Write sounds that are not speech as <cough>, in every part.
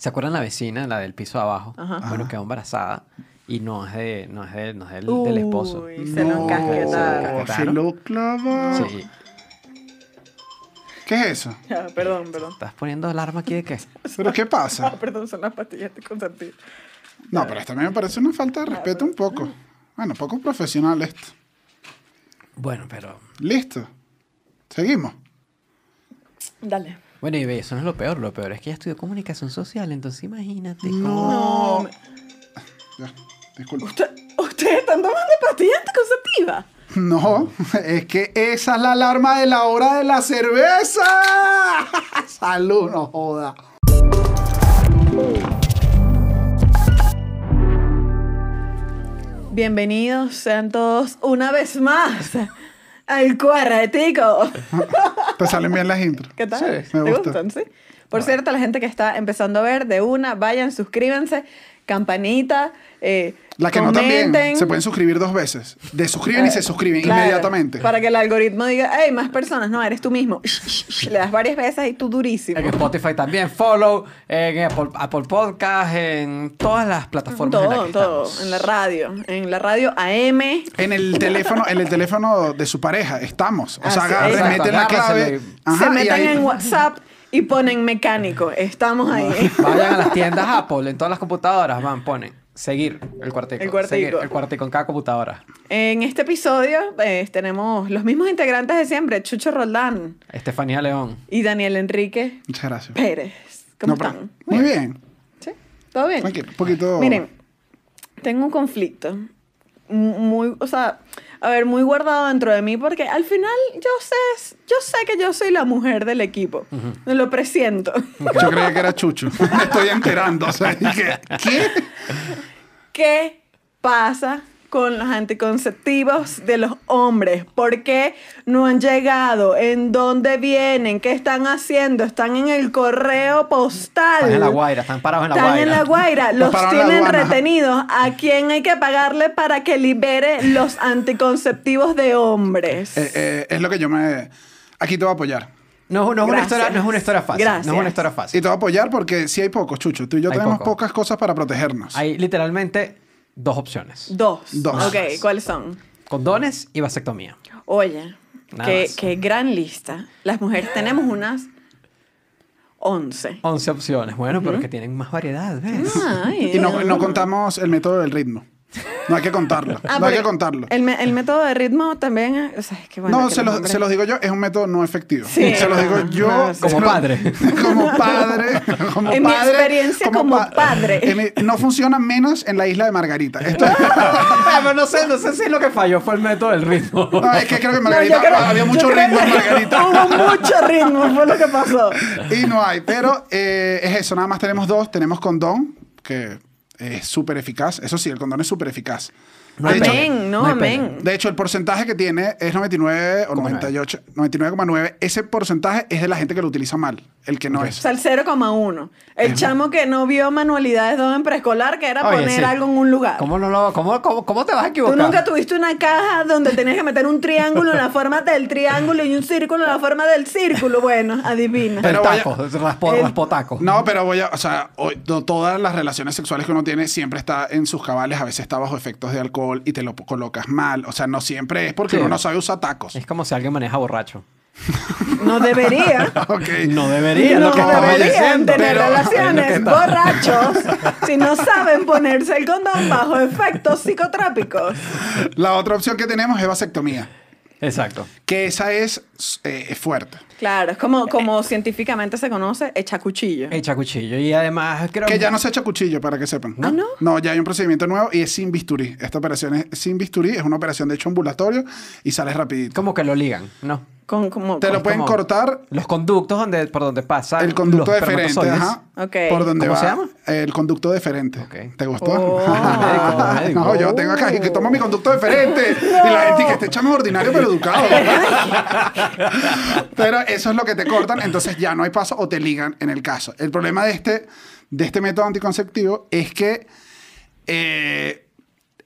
¿Se acuerdan la vecina, la del piso de abajo? Ajá. Bueno, quedó embarazada y no es, de, no es, de- no es del, del esposo. Uy, se lo encasquetaron. se lo clava. Sí. ¿Qué es eso? Ya, perdón, perdón. ¿Estás poniendo alarma aquí de qué? <laughs> ¿Pero qué pasa? perdón, son las pastillas anticonceptivas. No, pero esto a mí me parece una falta de respeto un poco. Bueno, poco profesional esto. Bueno, pero... Listo. Seguimos. Dale. Bueno, y ve, eso no es lo peor. Lo peor es que ella estudió comunicación social, entonces imagínate. cómo- No. Me- Ya, disculpa. ¿Usted- ¿Ustedes están tomando pastillas anticonceptivas? No, es que esa es la alarma de la hora de la cerveza. <laughs> Salud, no joda. Bienvenidos sean todos una vez más al Cuarretico. <laughs> Te salen bien las intros. ¿Qué tal? Sí, me ¿Te gusta. gustan, sí? Por cierto, la gente que está empezando a ver, de una, vayan, suscríbanse, campanita, eh, La que no también se pueden suscribir dos veces. Desuscriben y se suscriben Claro, inmediatamente. Para que el algoritmo diga, hey, más personas. No, eres tú mismo. <laughs> Le das varias veces y tú durísimo. En Spotify también, follow, en Apple, Apple Podcast, en todas las plataformas en las Todo, que todo. estamos. En la radio. En la radio AM. En el teléfono, en el teléfono de su pareja estamos. O sea, Ah, sí, agarren, meten la clave. ajá, se meten ahí- en WhatsApp y ponen mecánico. Estamos ahí. <laughs> Vayan a las tiendas Apple, en todas las computadoras, van, ponen seguir el cuartico. El cuartico. seguir el cuartico en cada computadora. En este episodio eh, tenemos los mismos integrantes de siempre, Chucho Roldán Estefanía León. y Daniel Enrique Muchas gracias. Pérez. ¿Cómo No, pero- están? Muy bien. ¿Sí? ¿Todo bien? Tranquilo, un poquito. Miren, tengo un conflicto mu- muy, o sea, a ver, muy guardado dentro de mí porque al final yo sé, yo sé que yo soy la mujer del equipo. Lo presiento. Yo creía que era Chucho. <laughs> Me estoy enterando. O sea, ¿qué? ¿Qué pasa con los anticonceptivos de los hombres? ¿Por qué no han llegado? ¿En dónde vienen? ¿Qué están haciendo? ¿Están en el correo postal? Están en la guaira, están parados en la Están guaira. en la guaira, los tienen retenidos. ¿A quién hay que pagarle para que libere los anticonceptivos de hombres? Eh, eh, es lo que yo me. Aquí te voy a apoyar. No, no es una Gracias. historia, no es una historia fácil. No es Gracias. una historia Y fácil. te voy a apoyar porque sí hay pocos, Chucho. Tú y yo Hay tenemos poco. pocas cosas para protegernos. Hay literalmente dos opciones. Dos. Dos. Ok, ¿cuáles son? Condones y vasectomía. Oye, qué, qué gran lista. Las mujeres tenemos unas 11. 11 opciones. Bueno, pero que tienen más variedad, ¿ves? Ay, Y no, no contamos el método del ritmo. No hay que contarlo. Ah, no hay que contarlo. El, me- el método de ritmo también, es- o sea, es que bueno. no, que se los hombres- se los digo yo, es un método no efectivo. Sí. Se los digo yo. No, se Como padre. <laughs> como padre. Como En mi padre, experiencia como padre. Mi- no funciona menos en la isla de Margarita. Esto es- <laughs> Ah, pero no sé, no sé si lo que falló fue el método del ritmo. <laughs> no, es que creo que No, Margarita yo creo- había yo mucho ritmo en Margarita. Hubo mucho ritmo, fue lo que pasó. Y no hay, pero eh, es eso, nada más tenemos dos. Tenemos condón, que es súper eficaz. Eso sí, el condón es súper eficaz. No de, hecho, no, amén. de hecho, el porcentaje que tiene es 99 o Como 98, 99,9. Ese porcentaje es de la gente que lo utiliza mal, el que no O es. sea, el 0,1. El chamo que no vio manualidades 2 en preescolar, que era Oye, poner sí. algo en un lugar. ¿Cómo, no lo, cómo, cómo, cómo te vas a Tú equivocar? nunca tuviste una caja donde tenías que meter un triángulo en la forma del triángulo y un círculo en la forma del círculo. Bueno, adivina. Pero taco, raspo, El- raspotaco. No, pero voy a, o sea, hoy- todas las relaciones sexuales que uno tiene siempre está en sus cabales, a veces está bajo efectos de alcohol y te lo colocas mal. O sea, no siempre es porque Sí. uno no sabe usar tacos. Es como si alguien maneja borracho. No debería. <laughs> No debería, no lo que deberían diciendo. tener pero- relaciones borrachos <laughs> si no saben ponerse el condón bajo efectos psicotrópicos. La otra opción que tenemos es vasectomía, Exacto. que esa es, eh, es fuerte. Claro, es como, como científicamente se conoce, echa cuchillo. Echa cuchillo. Y además creo Que ya no se echa cuchillo, para que sepan. ¿Ah, no? No, ya hay un procedimiento nuevo y es sin bisturí. Esta operación es sin bisturí, es una operación de hecho ambulatorio y sales rapidito. Como que lo ligan, ¿no? Con, como, Te lo pueden como cortar Los conductos donde, por donde pasa el conducto los deferente, ajá. Por donde ¿Cómo va se llama? El conducto deferente. ¿Te gustó? Oh. <laughs> Médico, médico. no, yo tengo acá y que tomo mi conducto deferente. <laughs> Y la gente que este chamo es ordinario pero educado. <laughs> pero eso es lo que te cortan, entonces ya no hay paso o te ligan en el caso. El problema de este, de este método anticonceptivo es que eh,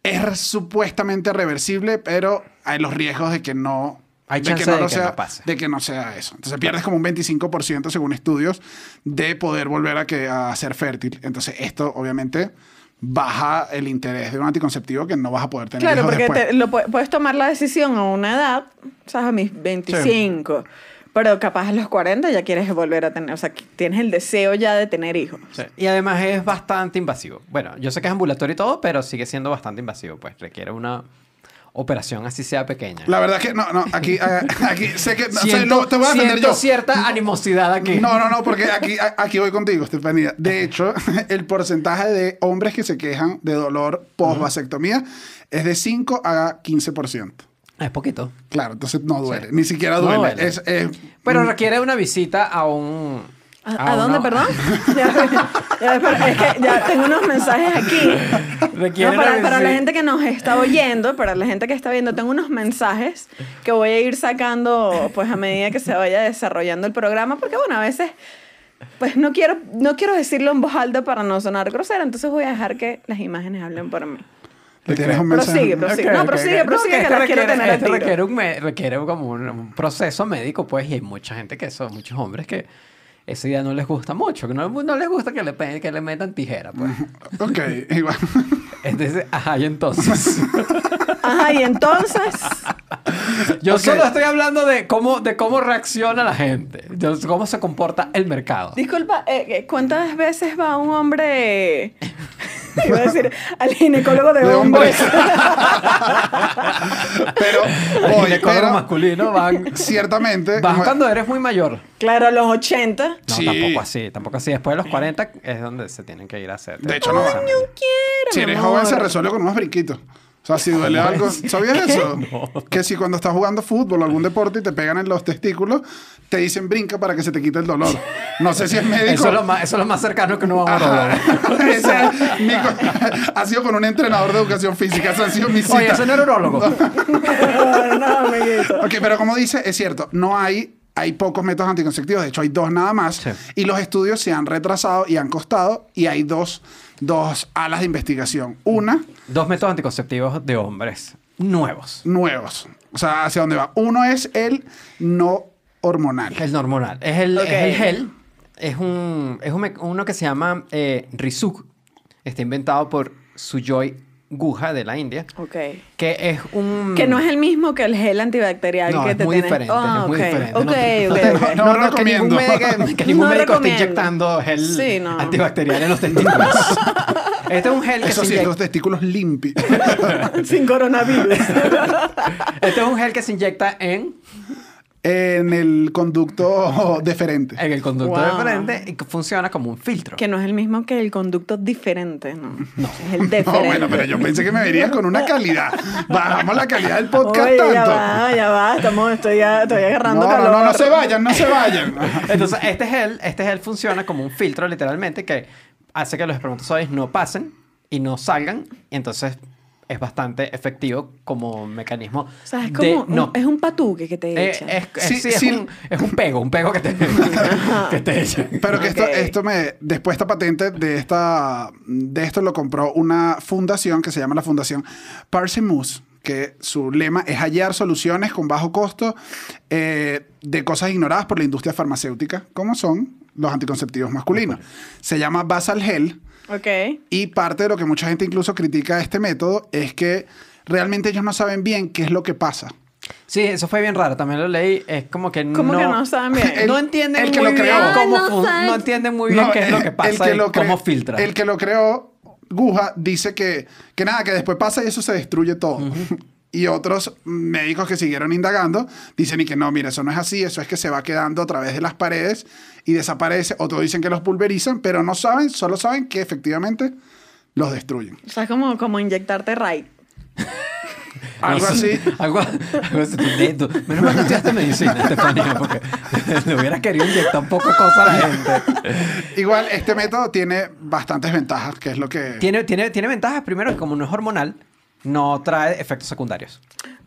es supuestamente reversible, pero hay los riesgos de que no Hay de chance que no de lo que sea, no pase. de que no sea eso. Entonces pierdes como un 25% según estudios de poder volver a, que, a ser fértil. Entonces esto obviamente baja el interés de un anticonceptivo que no vas a poder tener Claro, hijos porque después. te- lo pu- puedes tomar la decisión a una edad, o sea, a mis 25, pero capaz a los 40 ya quieres volver a tener, o sea, tienes el deseo ya de tener hijos. Sí. Y además es bastante invasivo. Bueno, yo sé que es ambulatorio y todo, pero sigue siendo bastante invasivo. Pues requiere una operación así sea pequeña. La verdad es que no, no, aquí, eh, aquí sé que no, sé, Siento- lo- te voy a defender yo. cierta animosidad aquí. No, no, no, porque aquí, aquí voy contigo, Estefanía. De hecho, <laughs> el porcentaje de hombres que se quejan de dolor post-vasectomía es de 5 a 15%. Es poquito. Claro, entonces no duele, ni siquiera No duele. duele. Es, es- Pero requiere una visita a un... ¿A, a dónde, una- perdón? <laughs> Ya, ya, es que ya tengo unos mensajes aquí. Requiere No, para, para la gente que nos está oyendo, para la gente que está viendo, tengo unos mensajes que voy a ir sacando pues a medida que se vaya desarrollando el programa, porque bueno, a veces pues no quiero, no quiero decirlo en voz alta para no sonar grosera, entonces voy a dejar que las imágenes hablen por mí. le tienes un mensaje. Prosigue, prosigue. No, prosigue, prosigue, que esto la quiero requiere- tener esto tiro. requiere, un requiere como un, un proceso médico, pues, y hay mucha gente que son, muchos hombres que ese día no les gusta mucho, que no, no les gusta que le, que le metan tijera, pues. <laughs> Ok, igual. <laughs> Entonces, ajá, y entonces... <laughs> Ajá, y entonces, Yo solo estoy hablando de cómo, de cómo reacciona la gente, de cómo se comporta el mercado. disculpa, eh, eh, ¿cuántas veces va un hombre, <laughs> iba a decir, al ginecólogo de, De hombres? <laughs> Pero, El voy, ginecólogo pero masculino van, ciertamente. van como- cuando eres muy mayor. claro, a los 80. No, Sí. tampoco así, tampoco así. Después de los 40 es donde se tienen que ir a hacer. De hecho, no. quiero, Si eres amor. joven, se resuelve con unos brinquitos. O sea, si duele algo. ¿Sabías eso? <laughs> Que si cuando estás jugando fútbol o algún deporte y te pegan en los testículos, te dicen brinca para que se te quite el dolor. No sé si es médico. Eso es, lo más, eso es lo más cercano que uno va a <laughs> co- <laughs> ha sido con un entrenador de educación física. Esa ha sido mi cita. Oye, ese no era urólogo. no, amiguito. Ok, pero como dice, es cierto, no hay, hay pocos métodos anticonceptivos, de hecho hay dos nada más, Sí. y los estudios se han retrasado y han costado, y hay dos, dos alas de investigación. Una, Dos métodos anticonceptivos de hombres nuevos. nuevos, o sea, hacia dónde va. Uno es el no hormonal. El hormonal. Es el, es el gel. Es, un, es un uno que se llama eh, Rizuk. Está inventado por Sujoy Guha de la India. Ok. Que es un... Que no es el mismo que el gel antibacterial No, que es te muy tienes. diferente, Ah, es muy ok. diferente. Ok, No- ok, no, ok. no, No, no, que ningún recomiendo. médico, <laughs> que ningún No médico esté inyectando gel Sí, no. antibacterial en los testículos. <laughs> este es un gel que Eso se sí, inyecta. los testículos limpios. <laughs> Sin coronavirus. Este es un gel que se inyecta en, en el conducto <laughs> deferente. en el conducto Wow. diferente y que funciona como un filtro. que no es el mismo que el conducto diferente, no. Es el <laughs> No, diferente. bueno, pero yo pensé que me verías con una calidad. Bajamos la calidad del podcast Oye, ya tanto. va, ya va. Estamos, estoy, ya- estoy agarrando No, calor. no, no, no se vayan, no se vayan. <laughs> Entonces, este gel, este gel funciona como un filtro, literalmente, que hace que los espermatozoides no pasen y no salgan. Y entonces es bastante efectivo como mecanismo. O sea, es de como un- no. es un patuque que te Eh, echan. es, es- Sí, sí, es sí. un, es un pego, un pego que te, <laughs> que te echan. Pero que esto, Ok. esto me. Después esta patente de esta. De esto lo compró una fundación que se llama la Fundación Parsimous. Que su lema es hallar soluciones con bajo costo eh, de cosas ignoradas por la industria farmacéutica, como son los anticonceptivos masculinos. Se llama Basal Gel. Ok. Y parte de lo que mucha gente incluso critica de este método es que realmente ellos no saben bien qué es lo que pasa. Sí, eso fue bien raro. También lo leí. Es como que ¿Cómo no... que no saben bien? <laughs> El- no entienden el que muy lo bien creó. cómo Ah, no saben. no entienden muy bien No, qué es lo que el- pasa el que y lo cre- cómo filtra. El que lo creó, Guja, dice que, que nada, que después pasa y eso se destruye todo. <laughs> Y otros médicos que siguieron indagando dicen y que no, mira, eso no es así, eso es que se va quedando a través de las paredes y desaparece. Otros dicen que los pulverizan, pero no saben, solo saben que efectivamente los destruyen. O sea, es como, como inyectarte right. Algo así. Algo, algo así. Menos mal que estudiaste medicina, Estefanía, porque <laughs> le hubiera querido inyectar un poco de cosas a la gente. Igual, este método tiene bastantes ventajas, que es lo que... Tiene, tiene, tiene ventajas, primero, que como no es hormonal, no trae efectos secundarios.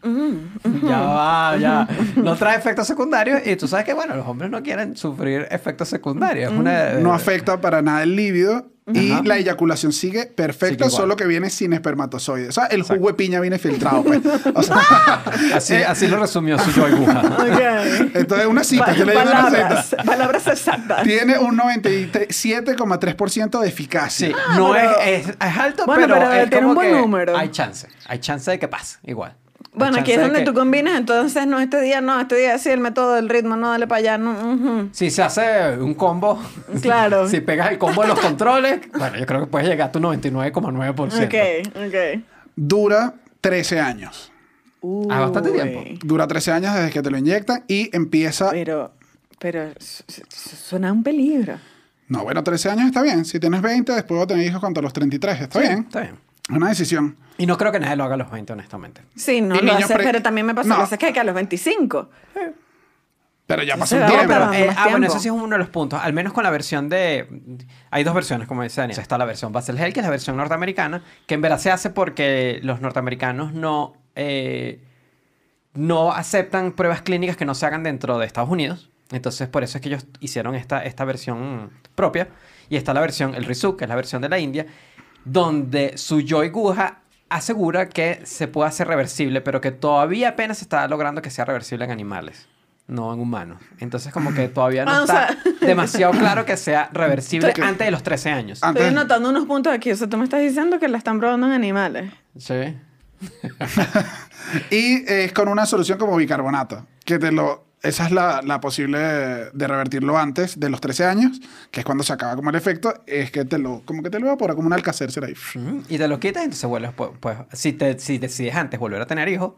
Ya <laughs> va, ya. No trae efectos secundarios y tú sabes que, bueno, los hombres no quieren sufrir efectos secundarios. Es una, no afecta para nada el líbido y Ajá. la eyaculación sigue perfecta, solo que viene sin espermatozoides. O sea, el jugo de piña viene filtrado. Pues. O sea, <laughs> Así, eh, así lo resumió su Joy Guja. Ok. entonces, una cita. Pa- yo le digo una palabras, cita. palabras exactas. Tiene un 97,3% de eficacia. Sí, no pero- es, es, es alto, Bueno, pero, pero es tiene un buen que número. Hay chance. Hay chance de que pase, igual. Hay Bueno, aquí es de donde que- tú combinas, entonces no este día, no, este día sí, el método del ritmo, no, dale para allá, no. Si se hace un combo, <laughs> Claro. <laughs> si pegas el combo de los controles, bueno, yo creo que puedes llegar a tu 99,9%. Ok, ok. Dura 13 años. Ah, bastante tiempo. Dura 13 años desde que te lo inyectan y empieza... Pero, pero su- su- su- suena un peligro. No, bueno, 13 años está bien. Si tienes 20, después vas a tener hijos contra los 33. Está Sí, bien. Está bien. Una decisión. Y no creo que nadie lo haga a los 20, honestamente. Sí, no Y lo niños hace, pre- pero también me pasó No. lo hace que a los 25. Pero ya Sí, pasó se un tiempo. pero, más eh, ah, bueno, eso sí es uno de los puntos. Al menos con la versión de... Hay dos versiones, como dice Daniel. Está la versión Basel Hell, que es la versión norteamericana, que en verdad se hace porque los norteamericanos no... eh, no aceptan pruebas clínicas que no se hagan dentro de Estados Unidos. Entonces, por eso es que ellos hicieron esta, esta versión propia. Y está la versión, el Rizuk, que es la versión de la India, donde su Joy Guja asegura que se puede hacer reversible, pero que todavía apenas se está logrando que sea reversible en animales, no en humanos. Entonces, como que todavía no Ah, o está sea- <laughs> demasiado claro que sea <laughs> reversible Estoy- antes de los 13 años. Estoy anotando unos puntos aquí. O sea, tú me estás diciendo que la están probando en animales. Sí. <laughs> Y es con una solución como bicarbonato, que te lo... Esa es la, la posible de revertirlo antes de los 13 años, que es cuando se acaba como el efecto, es que te lo, como que te lo evapora como un alcacercer ahí. Y te lo quitas y entonces vuelves, pues, pues, si, te, si decides antes volver a tener hijos,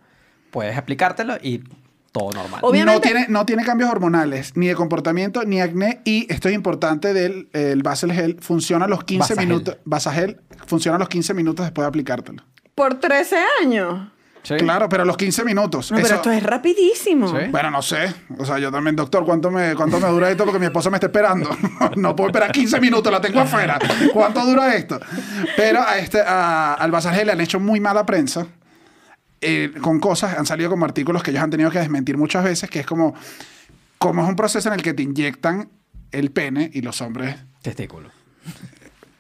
puedes aplicártelo y todo normal. Obviamente- No tiene, no tiene cambios hormonales, ni de comportamiento, ni acné. Y esto es importante del el Basel Gel. Funciona a los 15 Basagel. minutos. Basagel funciona a los 15 minutos después de aplicártelo. Por 13 años. Sí. Claro, pero los 15 minutos. No, pero esto es rapidísimo. Sí. Bueno, no sé. O sea, yo también, doctor, ¿cuánto me, cuánto me dura esto? Porque mi esposa me está esperando. <laughs> no puedo esperar 15 minutos, la tengo afuera. ¿Cuánto dura esto? Pero a este, a- al le han hecho muy mala prensa. eh, con cosas, han salido como artículos que ellos han tenido que desmentir muchas veces, que es como, como es un proceso en el que te inyectan el pene y los hombres. Testículo.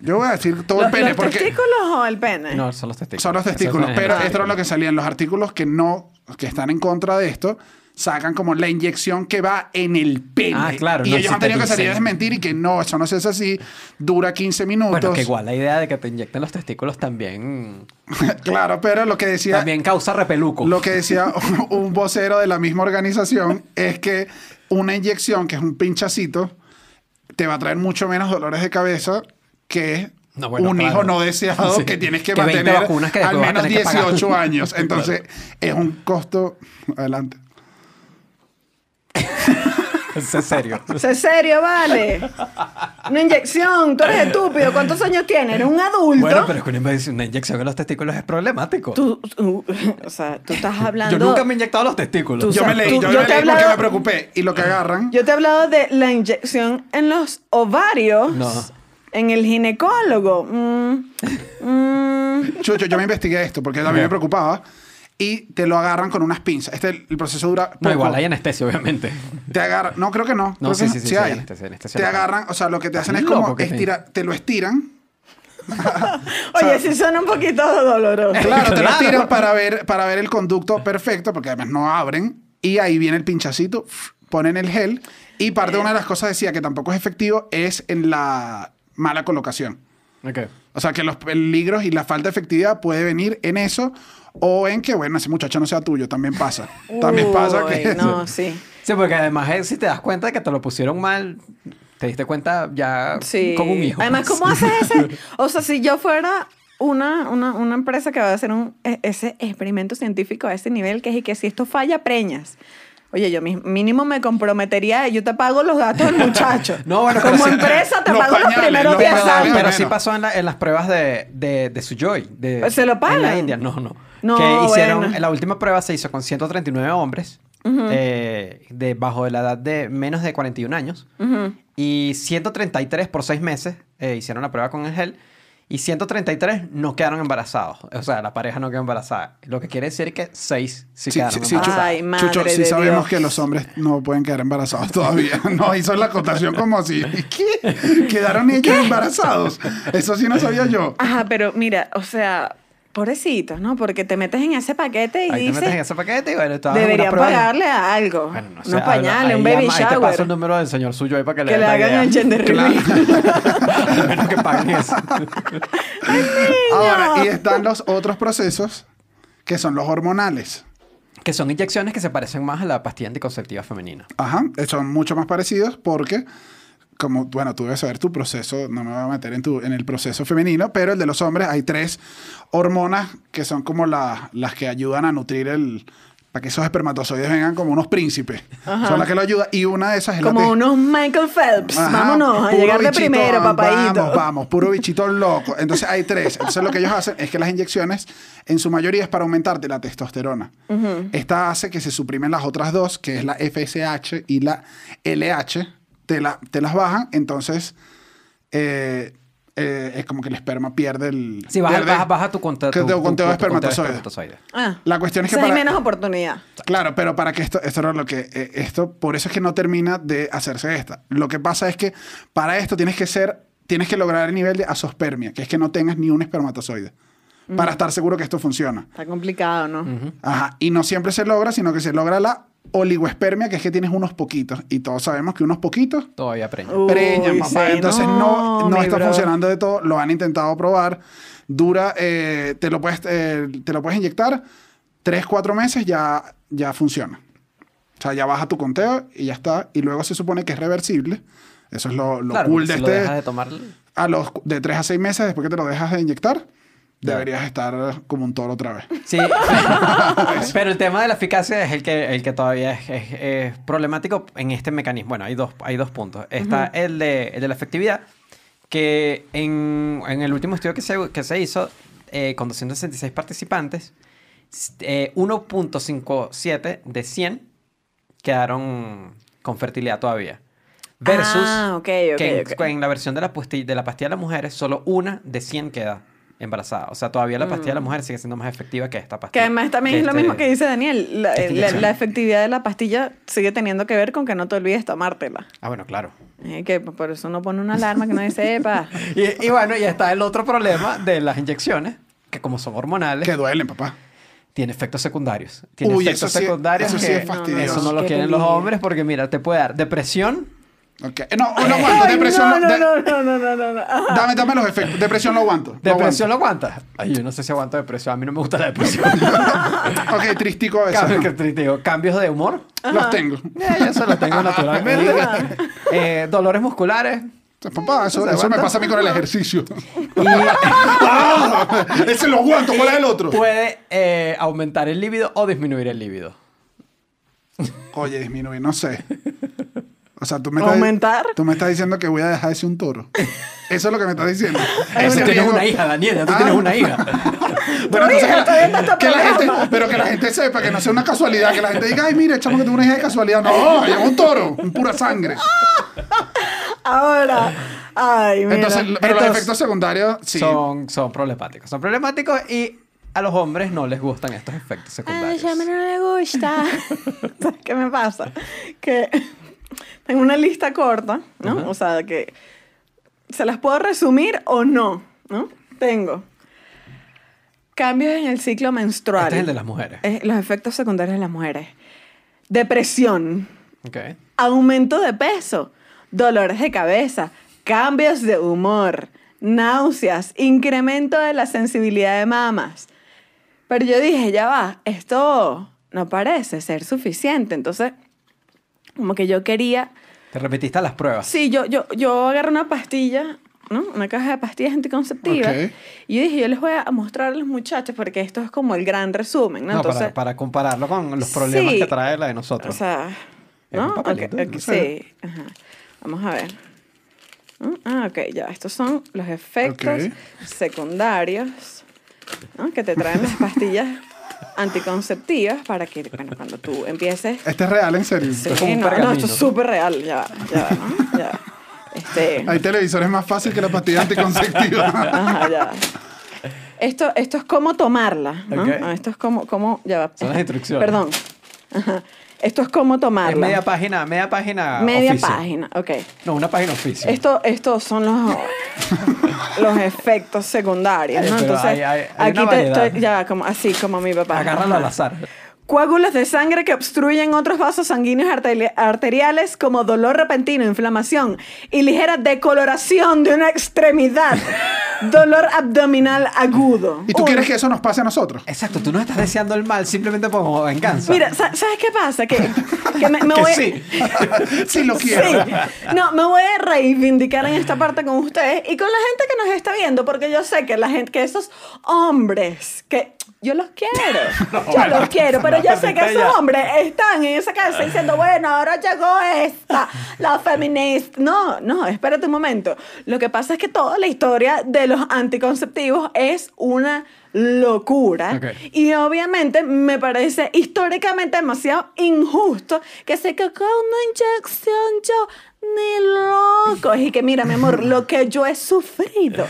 Yo voy a decir todo ¿Los, el pene los porque testículos o el pene? No, son los testículos. son los testículos. es- Pero esto era lo que salía en los artículos que no, que están en contra de esto. Sacan como la inyección que va en el pene. Ah, claro, Y no, ellos si han te tenido que salir a desmentir y que no, eso no se hace así. Dura 15 minutos. Bueno, que igual la idea de que te inyecten los testículos también, <laughs> claro, pero lo que decía. también causa repeluco. Lo que decía <laughs> un vocero de la misma organización es que una inyección, que es un pinchacito, te va a traer mucho menos dolores de cabeza que No, bueno, un claro. hijo no deseado <laughs> Sí. que tienes que, Que 20 mantener que al menos tener que pagar. 18 años. <laughs> Entonces, es un costo. Adelante. Es en serio. <laughs> Sé serio, vale. Una inyección, tú eres estúpido. ¿Cuántos años tienes? ¿Eres un adulto? Bueno, pero es que una inyección- una inyección en los testículos es problemático. Tú, tú- o sea, tú estás hablando... Yo nunca me he inyectado los testículos. Tú Yo me leí, tú- yo, yo me te he leí porque hablado- me preocupé. Y lo que agarran. Yo te he hablado de la inyección en los ovarios. No. En el ginecólogo. Mm, mm. Chucho, yo me investigué esto porque también me preocupaba. Y te lo agarran con unas pinzas. Este, el proceso dura. No, igual hay anestesia, obviamente. Te agarran. No, creo que no. No, Creo sí, que sí, sí, sí hay anestesia, anestesia te agarran, o sea, lo que te hacen es como que te- estira, te lo estiran. <laughs> Oye, sí suena un poquito doloroso. Claro, te lo estiran para ver, para ver el conducto perfecto, porque además no abren. Y ahí viene el pinchacito, ponen el gel. Y parte de una de las cosas decía que tampoco es efectivo es en la mala colocación. O sea, que los peligros y la falta de efectividad puede venir en eso o en que, bueno, ese muchacho no sea tuyo. También pasa. También pasa que... Uy, No, <laughs> sí. Sí, porque además eh, si te das cuenta de que te lo pusieron mal, te diste cuenta ya Sí. como un hijo. Además, ¿cómo <laughs> haces ese? O sea, si yo fuera una, una, una empresa que va a hacer un, e- ese experimento científico a ese nivel, que es y que si esto falla, preñas. Oye, yo mínimo me comprometería, yo te pago los gastos del muchacho. <laughs> No, bueno, pero Como sí- empresa te los pago los primeros los 10 pañales, años. Pero Bueno. sí pasó en, la- en las pruebas de, de, de Sujoy. De, ¿Se lo En la pagan? India, no, no. No, que hicieron, bueno. La última prueba se hizo con 139 hombres eh, de, bajo de la edad de menos de 41 años. Ujú. Y 133 por 6 meses eh, hicieron la prueba con el gel. Y 133 no quedaron embarazados. O sea, la pareja no quedó embarazada. Lo que quiere decir que 6 sí, Sí, quedaron sí, sí, embarazadas. Ay, madre Chucho, sí de sabemos Dios. que los hombres no pueden quedar embarazados <laughs> todavía. No, hizo la acotación como si... ¿Qué? ¿Quedaron ellos embarazados? Eso sí no sabía yo. Ajá, pero mira, o sea, pobrecitos, ¿no? Porque te metes en ese paquete y Ahí te dices, metes en ese paquete y bueno, estaba deberían pagarle a algo. Bueno, no sé, unos pañales, un baby llama- Ahí te paso shower. el número del señor suyo ahí para que le Que le la hagan idea. el gender <laughs> Claro. reveal. <laughs> Menos que paguen <laughs> eso. Ahora, y están los otros procesos que son los hormonales. que son inyecciones que se parecen más a la pastilla anticonceptiva femenina. Ajá, son mucho más parecidos porque, como, bueno, tú debes saber tu proceso, no me voy a meter en, tu, en el proceso femenino, pero el de los hombres hay tres hormonas que son como la- las que ayudan a nutrir el... Para que esos espermatozoides vengan como unos príncipes. Son las que lo ayudan. Y una de esas es la Como unos Michael Phelps. Ajá, Vámonos, a llegar de primero, papadito. Vamos, vamos, puro bichito loco. Entonces hay tres. Entonces lo que ellos hacen es que las inyecciones, en su mayoría, es para aumentarte la testosterona. Esta hace que se suprimen las otras dos, que es la FSH y la LH. Te, la- te las bajan, entonces eh, eh, es como que el esperma pierde el. Si baja, pierde- baja, baja tu conteo, tu- tu- de tu- espermatozoides. Ah, La cuestión es que o sea, hay menos oportunidad. Claro, pero para que esto, esto era lo que, eh, esto, por eso es que no termina de hacerse esta. Lo que pasa es que para esto tienes que ser, tienes que lograr el nivel de asospermia, que es que no tengas ni un espermatozoide, para estar seguro que esto funciona. Está complicado, ¿no? Ajá. Y no siempre se logra, sino que se logra la oligoespermia, que es que tienes unos poquitos. Y todos sabemos que unos poquitos Todavía preña. Uy, preñan, papá. sí, Entonces no, no está bro. funcionando de todo. Lo han intentado probar. Dura, eh, te, lo puedes, eh, te lo puedes inyectar. Tres, cuatro meses ya, ya funciona. O sea, ya baja tu conteo y ya está. Y luego se supone que es reversible. Eso es lo, lo Claro, cool de si lo este. dejas de tomar... A los de tres a seis meses después que te lo dejas de inyectar, deberías estar como un toro otra vez. Sí, <laughs> <laughs> pero el tema de la eficacia es el que, el que todavía es, es- es problemático en este mecanismo. Bueno, hay dos, hay dos puntos. Está el, de, el de la efectividad, que en, en el último estudio que se, que se hizo, eh, con 266 participantes, eh, 1.57 de 100 quedaron con fertilidad todavía. Versus Ah, que en, ok. en la versión de la, pastilla, de la pastilla de las mujeres, solo una de 100 queda embarazada. O sea, todavía la pastilla de la mujer sigue siendo más efectiva que esta Mm. Que pastilla. además también es lo este- mismo que dice Daniel. La, efectividad de la pastilla sigue teniendo que ver con que no te olvides tomártela. Ah, bueno, claro. Eh, que por eso uno pone una alarma que nadie sepa. <laughs> Y, y bueno, y está el otro problema de las inyecciones, que como son hormonales, Que duelen, papá. tiene efectos secundarios. Tiene Uy, efectos eso sí- secundarios eso sí es fastidioso. eso no lo quieren los hombres porque mira, te puede dar depresión. Ok. No, no aguanto. Ay, Depresión. no, no, de- no, no, no, no, no. Dame, dame los efectos. Depresión lo aguanto. lo ¿Depresión lo aguantas? Ay, yo no sé si aguanto depresión. A mí no me gusta la depresión. <laughs> Ok, tristico eso. Cambios, digo, cambios de humor. Los tengo. Eh, yo eso lo tengo naturalmente. <laughs> Eh, dolores musculares. Papá, eso, ¿Se eso me aguanta? pasa a mí con el ejercicio. <laughs> ¡Ah! Ese lo aguanto. ¿Cuál es el otro? Puede eh, aumentar el líbido o disminuir el líbido. Oye, disminuir, no sé. O sea, tú me estás, ¿Aumentar? Tú me estás diciendo que voy a dejar de ser un toro. <laughs> Eso es lo que me estás diciendo. Tú Ese tienes una hija, Daniela. Tú Ah. tienes una hija. <laughs> Bueno, entonces hija, que- está viendo que la gente, programa. pero que la gente sepa que no sea una casualidad, que la gente diga, ay, mira, chamo, que tuvo una hija de casualidad. No, es un toro, un pura sangre. <laughs> Ahora. Ay, mira. Entonces, pero los efectos secundarios, sí. Son, son problemáticos. Son problemáticos y a los hombres no les gustan estos efectos secundarios. a mí no le gusta. ¿Sabes qué me pasa? Que tengo una lista corta, ¿no? O sea, que se las puedo resumir o no, ¿no? Tengo cambios en el ciclo menstrual. Este es el de las mujeres. Los efectos secundarios de las mujeres. Depresión, Ok. aumento de peso, dolores de cabeza, cambios de humor, náuseas, incremento de la sensibilidad de mamas. Pero yo dije, ya va, esto no parece ser suficiente. Entonces, como que yo quería... Te repetiste las pruebas. Sí, yo, yo, yo agarré una pastilla, ¿no? Una caja de pastillas anticonceptivas. Y yo dije, yo les voy a mostrar a los muchachos porque esto es como el gran resumen, ¿no? No, Entonces, para, para compararlo con los problemas Sí. que trae la de nosotros. o sea, ¿no? un papelito, Ok, ok, no sé. sí. Ajá. Vamos a ver. Ah, ok, ya. Estos son los efectos secundarios ¿no? que te traen las pastillas anticonceptivas para que, bueno, cuando tú empieces... Este es real, en serio. Sí, es como un no, no, esto es súper real. Ya, va, ya, ya. Sí. Hay televisores más fácil que la pastilla anticonceptiva. <laughs> Ajá, ya. Esto, esto es cómo tomarla, ¿no? Ah, Esto es como, cómo, ya va. Son las instrucciones. Perdón. Ajá. Esto es cómo tomarla. Es media página, media página Media oficio. página, ok. No, una página oficio. Esto, estos son los, <laughs> los efectos secundarios, ¿no? Entonces, hay- hay- hay aquí te estoy, ya, como, así como mi papá. Agárralo al azar. Coágulos de sangre que obstruyen otros vasos sanguíneos arteri- arteriales como dolor repentino, inflamación y ligera decoloración de una extremidad. <laughs> dolor abdominal agudo. ¿Y tú Uno. quieres que eso nos pase a nosotros? Exacto, tú no estás deseando el mal simplemente por venganza. Mira, sa- ¿sabes qué pasa? Que, que me, me <laughs> que voy... sí. <laughs> sí lo quiero. Sí. No, me voy a reivindicar en esta parte con ustedes y con la gente que nos está viendo, porque yo sé que la gente, que esos hombres, que yo los quiero, <laughs> yo los quiero, pero yo sé que esos hombres están en esa casa diciendo, bueno, ahora llegó esta, la feminista. No, no, espérate un momento. Lo que pasa es que toda la historia de los anticonceptivos es una locura Ok. y obviamente me parece históricamente demasiado injusto que se que con una inyección yo ni loco. Y que mira, mi amor, lo que yo he sufrido,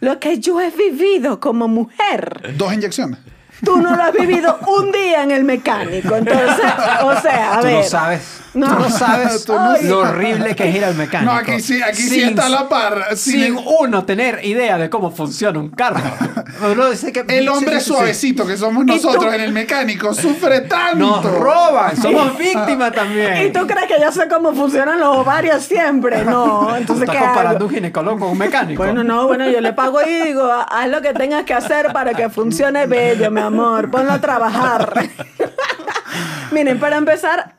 lo que yo he vivido como mujer, Dos inyecciones. tú no lo has vivido un día en el mecánico. Entonces, o sea, a Tú ver. no sabes. No. Tú no sabes Tú no lo sabes. horrible que es ir al mecánico. No, aquí sí, aquí sí Sin- está la par. Sin Sin- uno tener idea de cómo funciona un carro. <laughs> Uno dice que- El hombre sí, sí, sí. suavecito que somos nosotros en el mecánico sufre <laughs> tanto. Nos roban, somos víctimas también. ¿Y tú crees que yo sé cómo funcionan los ovarios siempre? No, <laughs> entonces Estás ¿qué hago? comparando un ginecólogo con un mecánico. Bueno, no, bueno, yo le pago y digo, haz lo que tengas que hacer para que funcione bello, mi amor. Ponlo a trabajar. Miren, para empezar,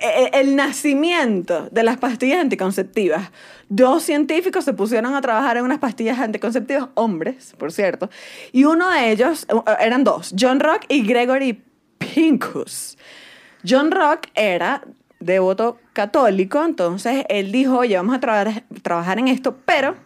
el nacimiento de las pastillas anticonceptivas. Dos científicos se pusieron a trabajar en unas pastillas anticonceptivas, hombres, por cierto, y uno de ellos, eh, eran dos, John Rock y Gregory Pincus. John Rock era devoto católico, entonces él dijo, oye, vamos a trabajar en esto, pero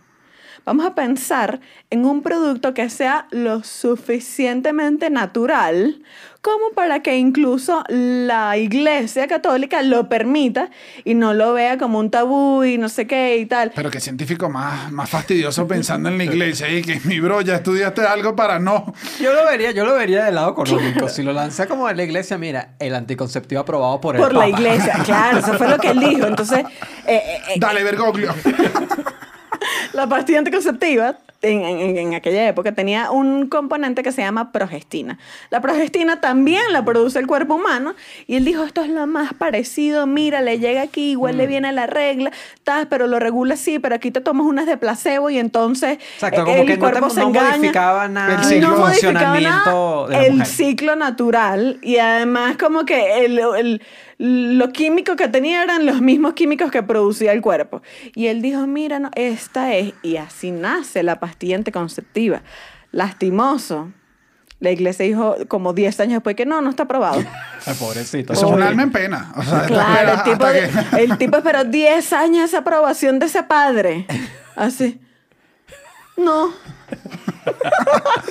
vamos a pensar en un producto que sea lo suficientemente natural como para que incluso la iglesia católica lo permita y no lo vea como un tabú y no sé qué y tal. Pero qué científico más, más fastidioso pensando en la iglesia y que mi bro, ya estudiaste algo para no. Yo lo vería, yo lo vería del lado económico. Si lo lanza como de la iglesia, mira, el anticonceptivo aprobado por, el Por la iglesia, claro, eso fue lo que él dijo. Entonces, eh, eh, eh, Dale, Bergoglio. <laughs> La pastilla anticonceptiva en, en- en aquella época tenía un componente que se llama progestina. La progestina también la produce el cuerpo humano y él dijo, esto es lo más parecido, mira, le llega aquí, igual Mm. le viene la regla, tal, pero lo regula así, pero aquí te tomas unas de placebo y entonces Exacto, eh, como el que no, te, cuerpo se no engaña. modificaba nada El ciclo. no modificaba nada de la el mujer. ciclo natural y además como que el, el- lo químico que tenía eran los mismos químicos que producía el cuerpo. Y él dijo, mira, no, esta es, y así nace la pastilla anticonceptiva. Lastimoso. La iglesia dijo como 10 años después que no, no está aprobado. <laughs> Ay, pobrecito. Eso es un alma en pena. O sea, Claro, el tipo, que- el <laughs> tipo esperó 10 años esa aprobación de ese padre. Así. No.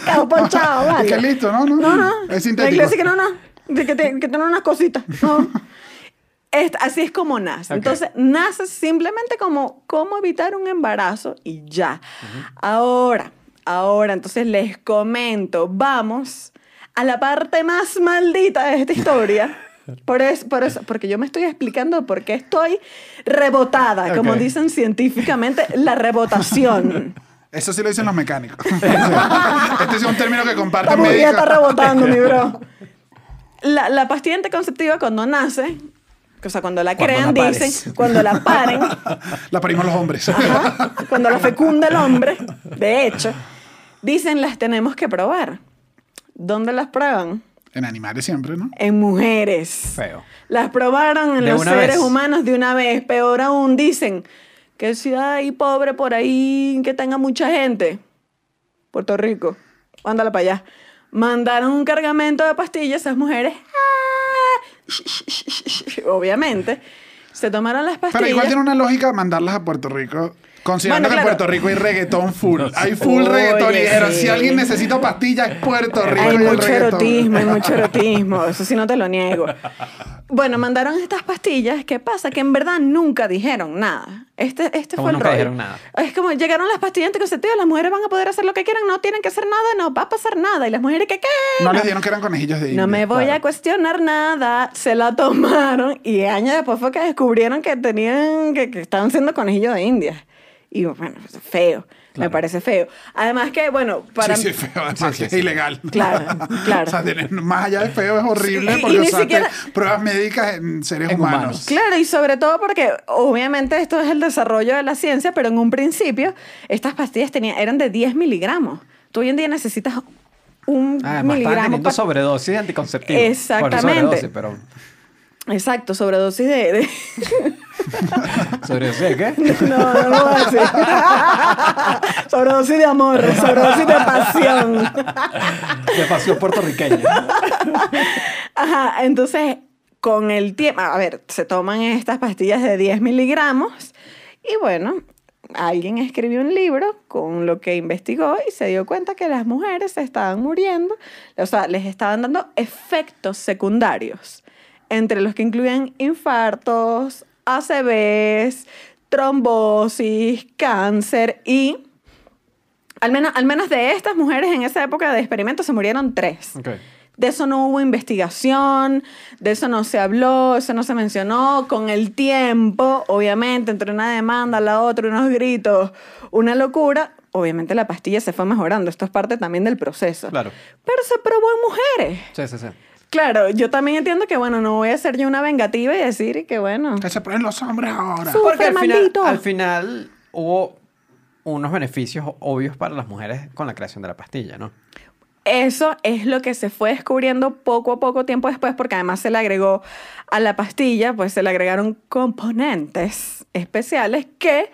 Quedó ponchado, Es vale. que listo, ¿no? No, No, no. Es La iglesia que no, no. De que, te- que tiene unas cositas. No. <laughs> Es- así es como nace. Entonces, nace simplemente como cómo evitar un embarazo y ya. Ahora, ahora, entonces les comento, vamos a la parte más maldita de esta historia. <laughs> Por eso, por eso, porque yo me estoy explicando por qué estoy rebotada, como dicen científicamente, la rebotación. <laughs> Eso sí lo dicen los mecánicos. <laughs> este es un término que comparten médicos. está rebotando, mi bro. La, la pastilla anticonceptiva cuando nace, o sea, cuando la Cuando crean, la dicen, cuando la paren, <laughs> La parimos los hombres. ajá, cuando la fecunda el hombre, de hecho, dicen las tenemos que probar. ¿Dónde las prueban? En animales siempre, ¿no? En mujeres. Feo. Las probaron en De los seres vez. humanos de una vez. Peor aún, dicen que ciudad ahí pobre por ahí que tenga mucha gente. Puerto Rico. Ándala para allá. Mandaron un cargamento de pastillas, esas mujeres. ¡ah! <laughs> Obviamente. Se tomaron las pastillas. Pero igual tiene una lógica mandarlas a Puerto Rico. Considerando Bueno, que en claro. Puerto Rico hay reggaetón full. Hay full Oye, reggaetón. Sí. si alguien necesita pastillas, es Puerto Rico Hay y mucho erotismo, hay mucho erotismo. Eso sí no te lo niego. Bueno, mandaron estas pastillas. ¿Qué pasa? Que en verdad nunca dijeron nada. Este, este ¿Cómo fue el nunca rollo. dijeron nada? Es como llegaron las pastillas anticonceptivas, las mujeres van a poder hacer lo que quieran, no tienen que hacer nada, no va a pasar nada. Y las mujeres, ¿qué qué? No les dieron que eran conejillos de India. No me voy claro. a cuestionar nada. Se la tomaron y años después fue que descubrieron que tenían, que, que estaban siendo conejillos de India. Y bueno, pues, feo. Me parece feo. Además que, bueno, para... Sí, sí, feo. Además Sí, sí, que es sí. ilegal. Claro, claro. <laughs> o sea, tener- más allá de feo es horrible Sí, y- porque y ni siquiera- pruebas médicas en seres En humanos. humanos. Claro, y sobre todo porque obviamente esto es el desarrollo de la ciencia, pero en un principio estas pastillas tenían, eran de 10 miligramos. Tú hoy en día necesitas un Ah, miligramo. teniendo pa- sobredosis de anticonceptivos. Exactamente. Por sobredosis, pero... Exacto, sobredosis de... de- <laughs> <laughs> ¿Sobredosis de qué? <laughs> No, no lo voy a decir. <laughs> sobredosis de amor, sobredosis de pasión. De pasión puertorriqueña. Ajá, entonces con el tiempo, a ver, se toman estas pastillas de 10 miligramos y bueno, alguien escribió un libro con lo que investigó y se dio cuenta que las mujeres se estaban muriendo, o sea, les estaban dando efectos secundarios, entre los que incluían infartos, ACVs, trombosis, cáncer y... Al menos, al menos de estas mujeres en esa época de experimento se murieron tres. De eso no hubo investigación, de eso no se habló, eso no se mencionó. Con el tiempo, obviamente, entre una demanda, la otra, unos gritos, una locura, obviamente la pastilla se fue mejorando. Esto es parte también del proceso. Claro. Pero se probó en mujeres. Sí, sí, sí. Claro, yo también entiendo que, bueno, no voy a ser yo una vengativa y decir que, bueno, Que se prueben los hombres ahora. Porque al final, al final hubo unos beneficios obvios para las mujeres con la creación de la pastilla, ¿no? Eso es lo que se fue descubriendo poco a poco tiempo después, porque además se le agregó a la pastilla, pues se le agregaron componentes especiales que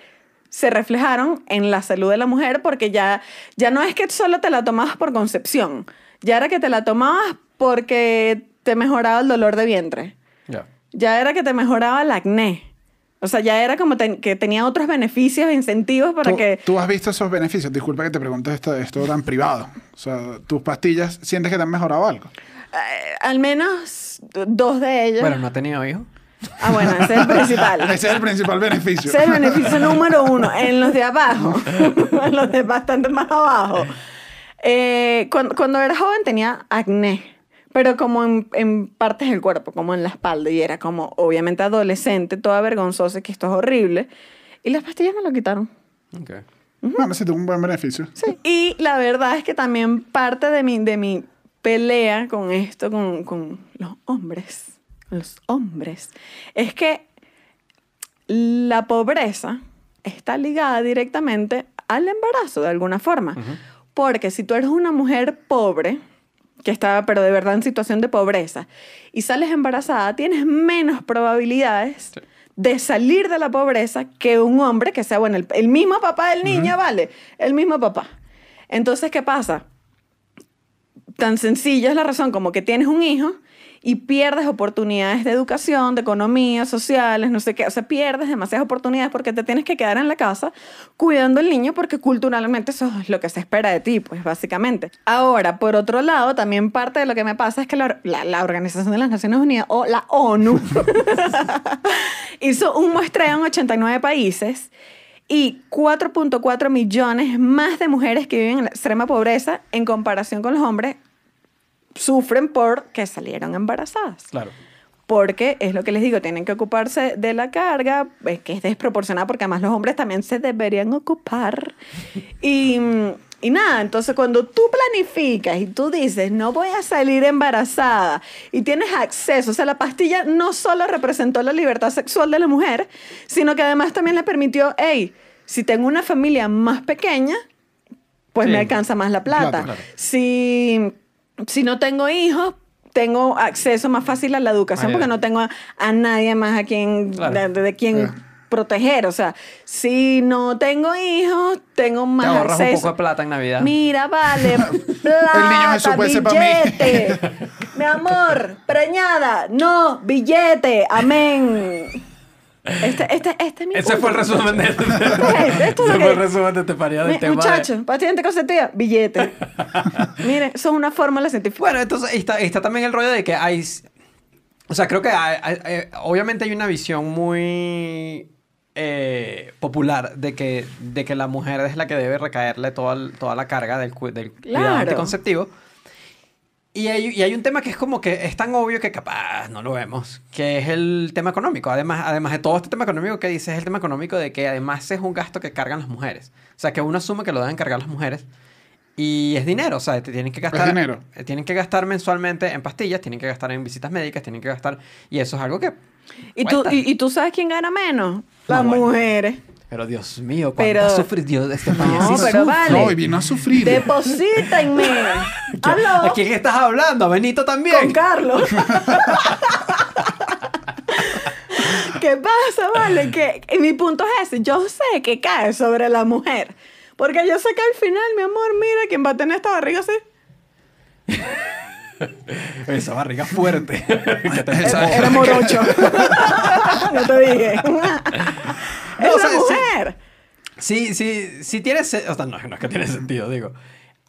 se reflejaron en la salud de la mujer, porque ya, ya no es que solo te la tomabas por concepción, ya era que te la tomabas porque te mejoraba el dolor de vientre, Ya. ya era que te mejoraba el acné. O sea, ya era como ten- que tenía otros beneficios e incentivos para ¿Tú, que... tú has visto esos beneficios? Disculpa que te pregunte esto, esto tan privado. O sea, tus pastillas, ¿sientes que te han mejorado algo? eh, al menos dos de ellas... Bueno, no ha tenido hijos. Ah, bueno, ese es el principal. <laughs> Ese es el principal beneficio. Ese es el beneficio número uno. En los de abajo, <laughs> en los de bastante más abajo. Eh, cuando, cuando era joven tenía acné, pero como en, en partes del cuerpo, como en la espalda, y era como, obviamente, adolescente, toda vergonzosa, que esto es horrible. Y las pastillas me lo quitaron. Ok. Bueno, sí, tuvo un buen beneficio. Sí. Y la verdad es que también parte de mi, de mi pelea con esto, con, con los hombres, los hombres, es que la pobreza está ligada directamente al embarazo de alguna forma. Porque si tú eres una mujer pobre, que está, pero de verdad en situación de pobreza, y sales embarazada, tienes menos probabilidades Sí. de salir de la pobreza que un hombre que sea, bueno, el, el mismo papá del niño, ¿vale? El mismo papá. Entonces, ¿qué pasa? Tan sencilla es la razón como que tienes un hijo y pierdes oportunidades de educación, de economía, sociales, no sé qué. O sea, pierdes demasiadas oportunidades porque te tienes que quedar en la casa cuidando al niño porque culturalmente eso es lo que se espera de ti, pues básicamente. Ahora, por otro lado, también parte de lo que me pasa es que la, Organización de las Naciones Unidas o la ONU <laughs> hizo un muestreo en 89 países y 4.4 millones más de mujeres que viven en la extrema pobreza en comparación con los hombres sufren porque salieron embarazadas. Claro. Porque es lo que les digo, tienen que ocuparse de la carga, que es desproporcionada porque además los hombres también se deberían ocupar. Y, y nada, entonces cuando tú planificas y tú dices, no voy a salir embarazada y tienes acceso, o sea, la pastilla no solo representó la libertad sexual de la mujer, sino que además también le permitió, hey, si tengo una familia más pequeña, pues Sí. me alcanza más la plata. Plata, claro. Si, si no tengo hijos, tengo acceso más fácil a la educación Ah, porque no tengo a, a nadie más a quien, Claro. de, de quien proteger. O sea, si no tengo hijos, tengo más Te ahorras acceso. un poco de plata en Navidad. Mira, vale, <laughs> plata, Jesús puede ser pa' mí. billete. <laughs> Mi amor, preñada, no, billete, amén. Este, este, este es mi Ese punto. fue el resumen de <laughs> Esto es lo Ese que- fue el resumen de este del Mi- tema. de- Muchachos, paciente conceptiva, billete. <laughs> Miren, eso es una fórmula científica. Bueno, entonces está, está también el rollo de que hay, O sea, creo que hay- hay- hay- obviamente hay una visión muy eh, popular de que, de que la mujer es la que debe recaerle toda, toda la carga del, del cuidado Claro. anticonceptivo. Y hay, y hay un tema que es como que es tan obvio que capaz no lo vemos, que es el tema económico. Además, además de todo este tema económico que dice, es el tema económico de que además es un gasto que cargan las mujeres. O sea, que uno asume que lo deben cargar las mujeres. Y es dinero, o sea, te tienen que gastar. dinero. eh, Tienen que gastar mensualmente en pastillas, tienen que gastar en visitas médicas, tienen que gastar. Y eso es algo que. ¿Y tú, y, y tú sabes quién gana menos? Las No, bueno. mujeres. Pero Dios mío, Pero- cuánto sufrió de este país. No, Sí pero vale. No, y vino a sufrir. Deposítenme. <laughs> ¿A ¡Aló! quién estás hablando? ¿A Benito también? Con Carlos. <laughs> ¿Qué pasa, vale? Que y mi punto es ese. Yo sé que cae sobre la mujer. Porque yo sé que al final, mi amor, mira, quién va a tener esta barriga así. <laughs> Esa barriga fuerte. Que te- Esa- Era morocho. no te dije. <laughs> es o sea, mujer. Sí, sí, sí tiene sentido. O sea, no, no es que tiene sentido, digo.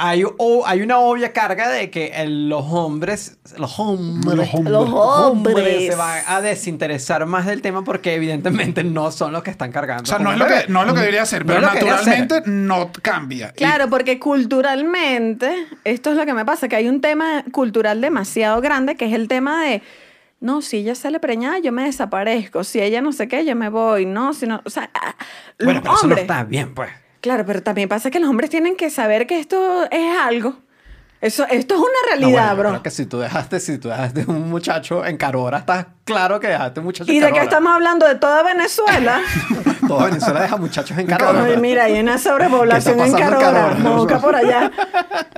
Hay, o- hay una obvia carga de que el- los hombres, los hombres, Los hombres. Los hombres. se van a desinteresar más del tema porque evidentemente no son los que están cargando. O sea, no es, lo que, no es lo que debería ser, No pero naturalmente no cambia. Y- Claro, porque culturalmente, esto es lo que me pasa, que hay un tema cultural demasiado grande, que es el tema de, no, si ella sale preñada, yo me desaparezco, si ella no sé qué, yo me voy, no, si no, o sea, ah, Bueno, los pero eso no está bien, pues. Claro, pero también pasa que los hombres tienen que saber que esto es algo. Eso, esto es una No, realidad, bueno, bro. creo que si tú dejaste, si tú dejaste un muchacho en Carora, está claro que dejaste un muchacho ¿Y en de qué Carora. estamos hablando? ¿De toda Venezuela? <laughs> Toda Venezuela deja muchachos en Carora. Ay, mira, hay una sobrepoblación ¿Qué en Carora, Carora? Moca por allá. <laughs>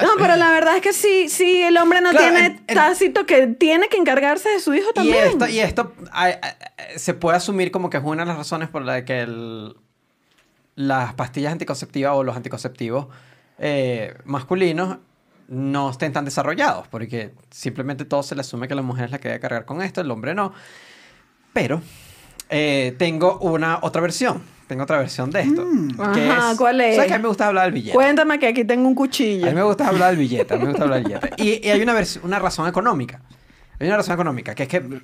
No, pero la verdad es que sí, sí, el hombre no Claro, tiene en- en- tácito que tiene que encargarse de su hijo Y también. esto, y esto ay, ay, se puede asumir como que es una de las razones por la que el- las pastillas anticonceptivas o los anticonceptivos eh, masculinos no estén tan desarrollados, porque simplemente todo se le asume que la mujer es la que debe cargar con esto, el hombre no. Pero eh, tengo una otra versión, tengo otra versión de esto. que Ajá, ¿cuál es? ¿Sabes que a mí me gusta hablar del billete? Cuéntame que aquí tengo un A cuchillo. mí me gusta hablar del billete, a mí me gusta hablar del billete. Y, y hay una, una razón económica. Hay una razón económica, que es que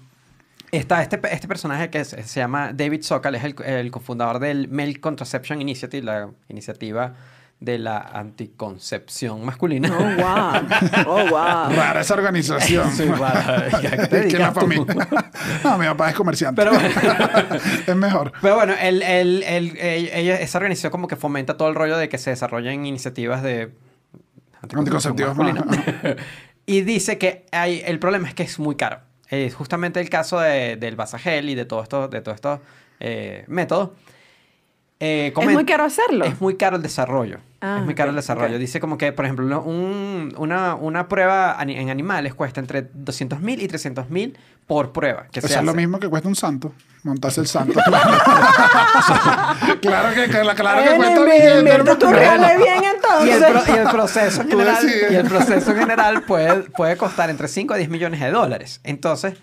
está este, este personaje que se, se llama David Sokal, es el, el cofundador del Male Contraception Initiative, la iniciativa de la anticoncepción masculina. Oh, wow. Oh, wow. Rara esa organización. Sí, rara. <laughs> ¿A qué que la familia. No, mi papá es comerciante. Pero bueno. <laughs> es mejor. Pero bueno, el, el- el- el- ella, esa organización como que fomenta todo el rollo de que se desarrollen iniciativas de Anticonceptivos, masculina. ajá. <laughs> y dice que hay, el problema es que es muy caro. Es justamente el caso de- del Basagel y de todo esto, de todos estos eh, métodos. Eh, Es muy caro hacerlo. Es muy caro el desarrollo. Ah, es muy caro el desarrollo. Dice como que, por ejemplo, lo- un- una, una prueba en animales cuesta entre 200 mil y 300 mil por prueba. Que Eso se es lo mismo que cuesta un santo. Montarse el santo. <laughs> <laughs> claro que, que- claro que cuesta hermano. reales bien Y entonces. el, pro- y el proceso en Tú general, decides. y el proceso en general puede, puede costar entre 5 a 10 millones de dólares. Entonces,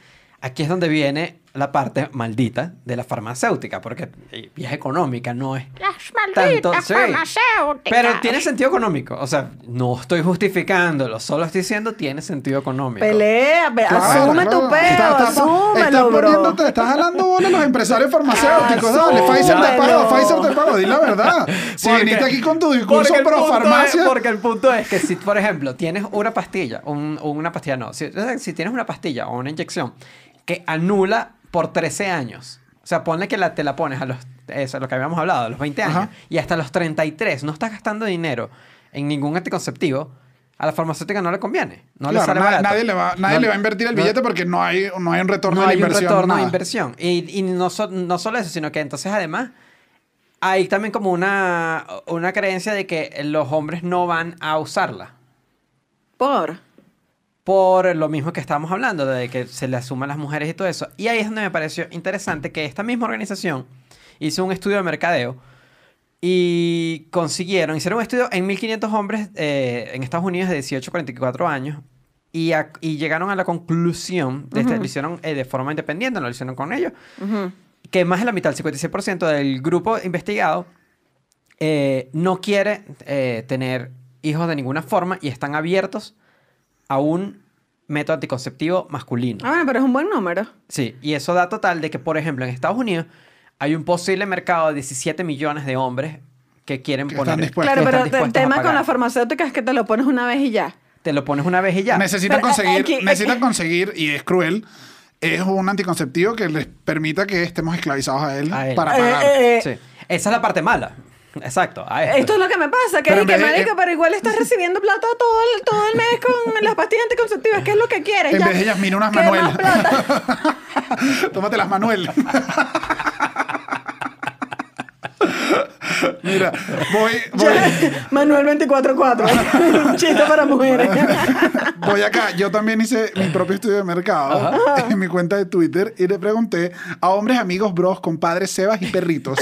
aquí es donde viene la parte maldita de la farmacéutica, porque es económica, no es Las tanto. malditas sí. farmacéuticas. Pero tiene sentido económico. O sea, no estoy justificándolo, solo estoy diciendo tiene sentido económico. Pelea, pe- Claro, asume claro. tu peo, Estás- estás- asúmelo, estás bro. poniéndote- estás jalando bola a los empresarios farmacéuticos. Ah, Dale, Pfizer te pago, asúmelo. Pfizer te pago. Di la verdad. <laughs> Si Porque- viniste aquí con tu discurso pro farmacia. es- porque el punto es que si, por ejemplo, tienes una pastilla, un- una pastilla no, si, si tienes una pastilla o una inyección que anula por 13 años, o sea, ponle que la, te la pones a los, eso, lo que habíamos hablado, a los 20 años, Ajá. y hasta los 33 no estás gastando dinero en ningún anticonceptivo, a la farmacéutica no le conviene. No le Claro, sale na- nadie, le va, nadie No- le va a invertir el no- billete porque no hay, no hay un retorno no de hay la un inversión. retorno de nada. inversión. Y, y no, so- no solo eso, sino que entonces además hay también como una, una creencia de que los hombres no van a usarla. Por. Por lo mismo que estábamos hablando, de que se le asuman las mujeres y todo eso. Y ahí es donde me pareció interesante que esta misma organización hizo un estudio de mercadeo y consiguieron, hicieron un estudio en 1500 hombres eh, en Estados Unidos de 18 a 44 años y, a- y llegaron a la conclusión, de este- lo hicieron eh, de forma independiente, no lo hicieron con ellos, Ujú. que más de la mitad, el 56% del grupo investigado eh, no quiere eh, tener hijos de ninguna forma y están abiertos a un método anticonceptivo masculino. Ah, bueno, pero es un buen número. Sí, y eso da total de que, por ejemplo, en Estados Unidos hay un posible mercado de 17 millones de hombres que quieren Que poner... están dispuestos. Claro, pero están el tema con las farmacéuticas es que te lo pones una vez y ya. Te lo pones una vez y ya. Necesitan Pero, eh, conseguir, aquí- aquí- necesitan conseguir, y es cruel, es un anticonceptivo que les permita que estemos esclavizados a él, A él. para Eh, pagar. eh, eh, Sí. Esa es la parte mala. Exacto. a esto. Esto es lo que me pasa, que, Pero es que de- marico, eh, pero igual estás recibiendo plata todo el, todo el mes con <laughs> las pastillas anticonceptivas, ¿qué es lo que quieres? En Ya. vez de ellas, mira unas ¿Qué Manuel. más plata? <laughs> <laughs> Tómatelas, Manuel. Mira, voy, Manuel 24-4. Un chiste para mujeres. voy acá. Yo también hice mi propio estudio de mercado en mi cuenta de Twitter y le pregunté a hombres, amigos, bros, compadres, sebas y perritos.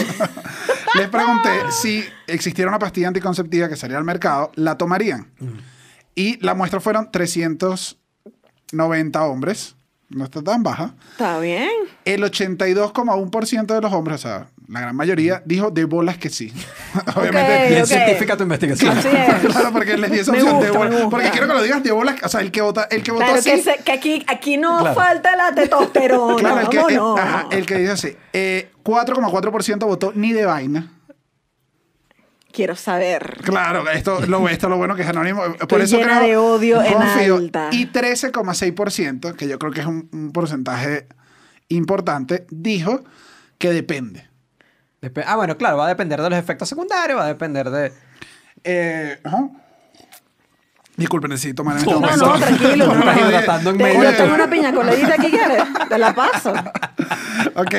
Les pregunté si existiera una pastilla anticonceptiva que saliera al mercado, ¿la tomarían? Y la muestra fueron 390 hombres. No está tan baja. Está bien. El 82,1% de los hombres, o sea, la gran mayoría, dijo de bolas que sí. <laughs> Obviamente. Bien ok. científica tu investigación. Así es. Claro, porque les di esa opción de gusta, bolas. Porque quiero que lo digas de bolas, o sea, el que vota, el que votó Claro, así. que, se- que aquí, aquí no Claro. falta la testosterona. Claro, el que, el, vámonos. ajá, el que dice así. Eh, 4,4% votó ni de vaina. Quiero saber. Claro, esto lo, esto lo bueno que es anónimo. Por Estoy eso llena creo- de odio en confío. alta. Y 13,6%, que yo creo que es un, un porcentaje importante, dijo que depende. Dep- Ah, bueno, claro, va a depender de los efectos secundarios, va a depender de... Eh, ajá. Disculpen, necesito tomar en No, este No, momento. no, tranquilo. No, no. hidratando en medio Yo tengo una piña coladita aquí, ¿quieres? Te la paso. <laughs> ok.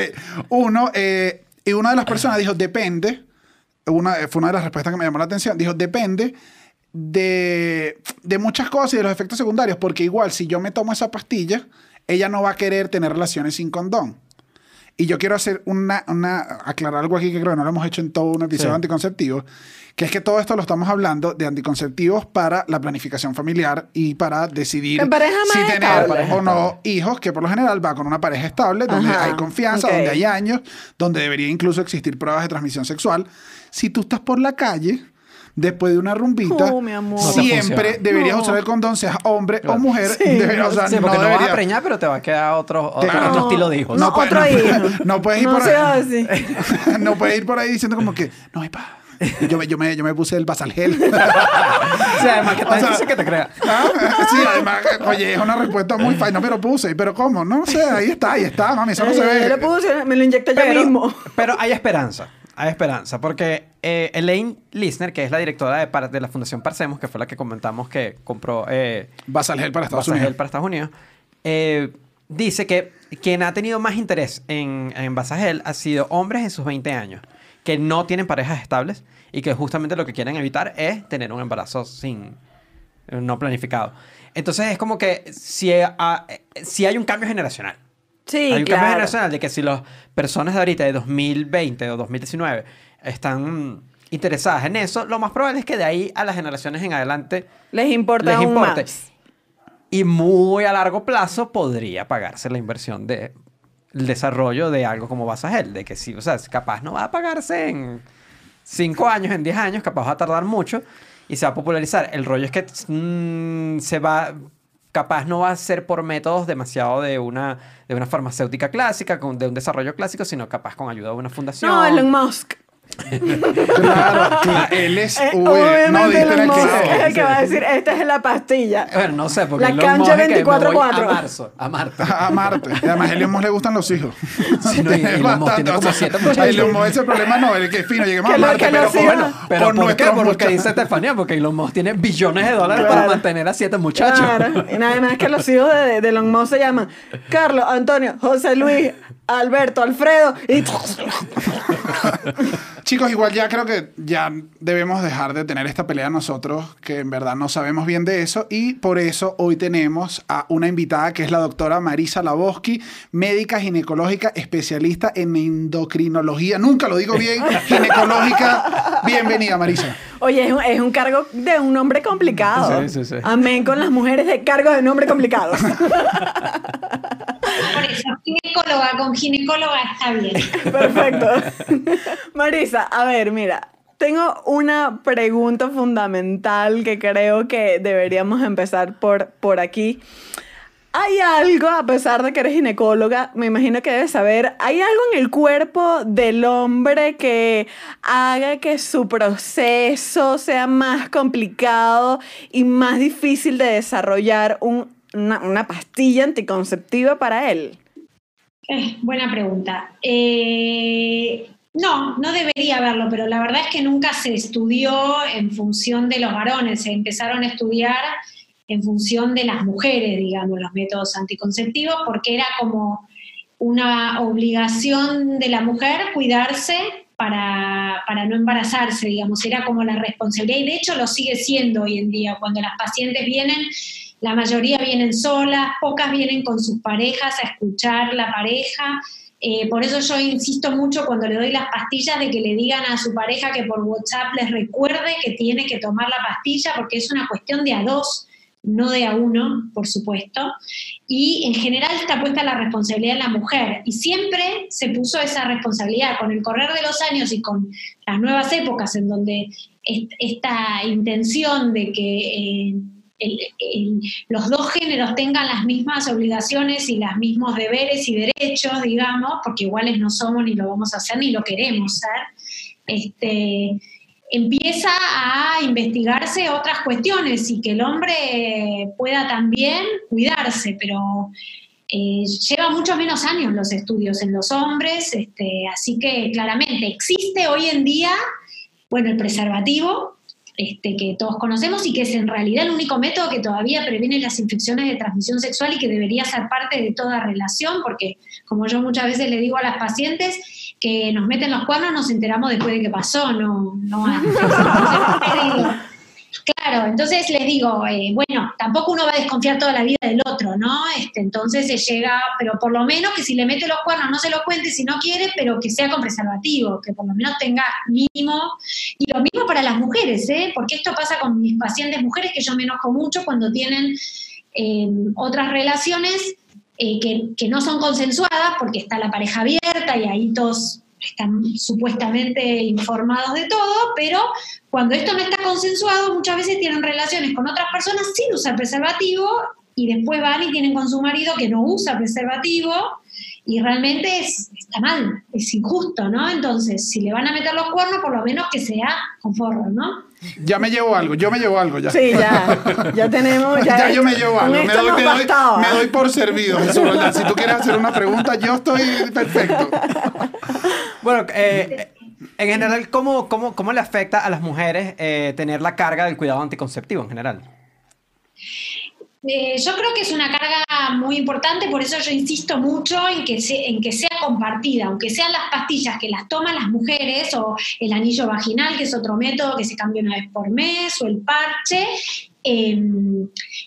Uno, eh, y una de las personas dijo, depende. Una, fue una de las respuestas que me llamó la atención. Dijo, depende de, de muchas cosas y de los efectos secundarios. Porque igual, si yo me tomo esa pastilla, ella no va a querer tener relaciones sin condón. Y yo quiero hacer una, una, aclarar algo aquí que creo que no lo hemos hecho en todo un episodio Sí. de anticonceptivos, que es que todo esto lo estamos hablando de anticonceptivos para la planificación familiar y para decidir si tener estable. o no hijos, que por lo general va con una pareja estable, donde Ajá, hay confianza, donde hay años, donde debería incluso existir pruebas de transmisión sexual. Si tú estás por la calle, después de una rumbita, Oh, mi amor. Siempre deberías No. usar el condón, seas hombre Claro. o mujer. Sí, debería- o sea, sí, no porque no, vas a preñar, pero te va a quedar otro, otro, Claro. otro estilo de hijos. No, No, puede- otro no, hijo. <laughs> no puedes ir no por ahí. <laughs> no puedes ir por ahí diciendo como que, no, epa, yo me, yo me, yo me puse el basalgel. <laughs> Sí, además que O sea, difícil que te crea. Ah, Sí, además, oye, es una respuesta muy fácil. No me lo puse, pero ¿cómo? No sé, ahí está, ahí está, mami, eso no se Eh, ve. lo puse, me lo inyecté yo mismo. Pero, pero hay esperanza. Hay esperanza. Porque eh, Elaine Lisner, que es la directora de, la Fundación Parsemos, que fue la que comentamos que compró eh, Basalgel para Estados Basagel Unidos. para Estados Unidos, eh, dice que quien ha tenido más interés en, en Basagel ha sido hombres en sus 20 años, que no tienen parejas estables y que justamente lo que quieren evitar es tener un embarazo sin no planificado. Entonces es como que si, ha- si hay un cambio generacional. Sí, Hay un cambio generacional de que si las personas de ahorita de 2020 o 2019 están interesadas en eso, lo más probable es que de ahí a las generaciones en adelante Les importa les importe. más. Y muy a largo plazo podría pagarse la inversión de el desarrollo de algo como Basagel, de que sí, o sea, capaz no va a pagarse en 5 años, en 10 años, capaz va a tardar mucho y se va a popularizar. El rollo es que mm, se va, capaz no va a ser por métodos demasiado de una, de una farmacéutica clásica, con, de un desarrollo clásico, sino capaz con ayuda de una fundación. No, Elon Musk. Claro, claro, él es. Eh, uy, no obviamente diste el es el que va a decir, esta es la pastilla. Bueno, no sé, porque La cancha Musk es que me voy 24/4. A marzo, a Marte. <laughs> A Marte. Y además, a Elon Musk le gustan los hijos. <laughs> Sí, no, y Tiene Elon Musk bastante, tiene o como sea, siete a muchachos. Elon Musk ese problema no, el que es fino, lleguemos Que a Marte, que pero Bueno, pero ¿por qué? Por lo que dice Estefanía, porque Elon Musk tiene billones de dólares para mantener a siete muchachos. Claro. Y nada más que los hijos de, de Elon Musk se llaman Carlos, Antonio, José Luis, Alberto, Alfredo y... <laughs> Chicos, igual ya creo que ya debemos dejar de tener esta pelea nosotros, que en verdad no sabemos bien de eso, y por eso hoy tenemos a una invitada que es la doctora Marisa Laboski, médica ginecológica, especialista en endocrinología, nunca lo digo bien, <laughs> ginecológica. Bienvenida, Marisa. Oye, es un, es un cargo de un nombre complicado. Sí, sí, sí. Amén con las mujeres de cargos de nombre complicados. <laughs> Ginecóloga con ginecóloga está bien. Perfecto. <laughs> Marisa, a ver, mira, tengo una pregunta fundamental que creo que deberíamos empezar por, por aquí. Hay algo, a pesar de que eres ginecóloga, me imagino que debes saber, ¿hay algo en el cuerpo del hombre que haga que su proceso sea más complicado y más difícil de desarrollar un- una, pastilla anticonceptiva para él? Eh, buena pregunta. Eh, no, no debería haberlo, pero la verdad es que nunca se estudió en función de los varones, se empezaron a estudiar en función de las mujeres, digamos, los métodos anticonceptivos, porque era como una obligación de la mujer cuidarse para, para no embarazarse, digamos, era como la responsabilidad, y de hecho lo sigue siendo hoy en día, cuando las pacientes vienen, la mayoría vienen solas, pocas vienen con sus parejas a escuchar la pareja, eh, por eso yo insisto mucho cuando le doy las pastillas de que le digan a su pareja que por WhatsApp les recuerde que tiene que tomar la pastilla, porque es una cuestión de a dos, no de a uno, por supuesto. Y en general está puesta la responsabilidad en la mujer. Y siempre se puso esa responsabilidad. Con el correr de los años y con las nuevas épocas en donde est- esta intención de que eh, los dos géneros tengan las mismas obligaciones y los mismos deberes y derechos, digamos, porque iguales no somos ni lo vamos a hacer ni lo queremos ser, este, empieza a investigarse otras cuestiones y que el hombre pueda también cuidarse, pero eh, lleva mucho menos años los estudios en los hombres, este, así que claramente existe hoy en día, bueno, el preservativo, este, que todos conocemos y que es en realidad el único método que todavía previene las infecciones de transmisión sexual y que debería ser parte de toda relación, porque como yo muchas veces le digo a las pacientes, que nos meten los cuernos nos enteramos después de que pasó, no, no antes. <laughs> Entonces, Claro, entonces les digo, eh, bueno, tampoco uno va a desconfiar toda la vida del otro, ¿no? Este, entonces se llega, pero por lo menos que si le mete los cuernos no se lo cuente si no quiere, pero que sea con preservativo, que por lo menos tenga mínimo. Y lo mismo para las mujeres, ¿eh? Porque esto pasa con mis pacientes mujeres que yo me enojo mucho cuando tienen eh, otras relaciones eh, que, que no son consensuadas porque está la pareja abierta y ahí todos están supuestamente informados de todo, pero cuando esto no está consensuado, muchas veces tienen relaciones con otras personas sin usar preservativo y después van y tienen con su marido que no usa preservativo y realmente es, está mal, es injusto, ¿no? Entonces, si le van a meter los cuernos, por lo menos que sea con forro, ¿no? Ya me llevo algo, yo me llevo algo ya. Sí, ya. Ya tenemos. Ya, <laughs> Ya, yo me llevo algo. Me doy, nos me doy- bastaba. me doy por servido, Jesús Roldán. Si tú quieres hacer una pregunta, yo estoy perfecto. Bueno, eh, en general, ¿cómo, cómo, cómo le afecta a las mujeres eh, tener la carga del cuidado anticonceptivo en general? Eh, yo creo que es una carga muy importante, por eso yo insisto mucho en que, se- en que sea compartida, aunque sean las pastillas que las toman las mujeres o el anillo vaginal, que es otro método que se cambia una vez por mes, o el parche, eh,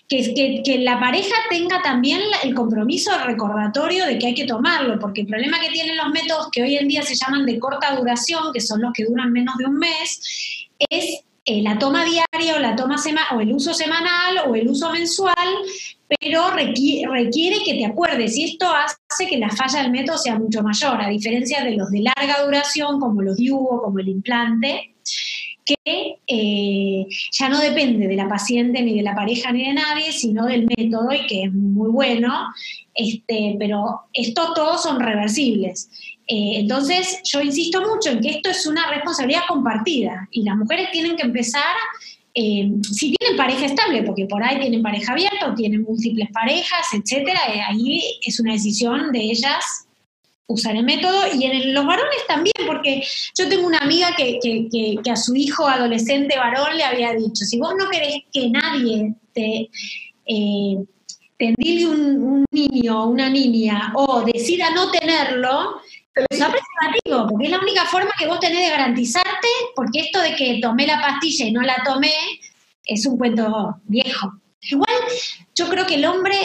que, que- que la pareja tenga también el compromiso recordatorio de que hay que tomarlo, porque el problema que tienen los métodos que hoy en día se llaman de corta duración, que son los que duran menos de un mes, es eh, la toma diaria o la toma o el uso semanal o el uso mensual, pero requi- requiere que te acuerdes y esto hace que la falla del método sea mucho mayor, a diferencia de los de larga duración como los DIU como el implante, que eh, ya no depende de la paciente ni de la pareja ni de nadie, sino del método y que es muy bueno, este, pero estos todos son reversibles. Eh, entonces, yo insisto mucho en que esto es una responsabilidad compartida y las mujeres tienen que empezar, eh, si tienen pareja estable, porque por ahí tienen pareja abierta o tienen múltiples parejas, etcétera, eh, ahí es una decisión de ellas usar el método y en los varones también, porque yo tengo una amiga que, que- que- a su hijo adolescente varón le había dicho, si vos no querés que nadie te, te endilgue un, un niño o una niña o decida no tenerlo, usa preservativo, porque es la única forma que vos tenés de garantizarte, porque esto de que tomé la pastilla y no la tomé es un cuento viejo. Igual yo creo que el hombre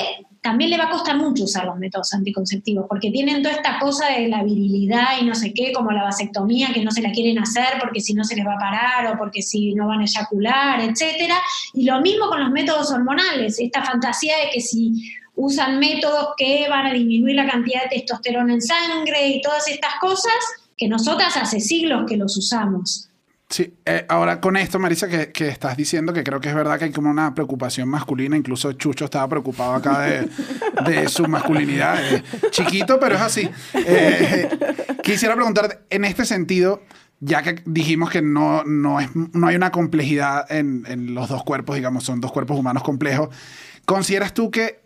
también le va a costar mucho usar los métodos anticonceptivos, porque tienen toda esta cosa de la virilidad y no sé qué, como la vasectomía, que no se la quieren hacer porque si no se les va a parar o porque si no van a eyacular, etcétera. Y lo mismo con los métodos hormonales, esta fantasía de que si usan métodos que van a disminuir la cantidad de testosterona en sangre y todas estas cosas, que nosotras hace siglos que los usamos. Sí, eh, ahora con esto, Marisa, que, estás diciendo que creo que es verdad que hay como una preocupación masculina, incluso Chucho estaba preocupado acá de, su masculinidad, eh, chiquito, pero es así. Eh, quisiera preguntar, en este sentido, ya que dijimos que no, no, es, no hay una complejidad en, en los dos cuerpos, digamos, son dos cuerpos humanos complejos, ¿consideras tú que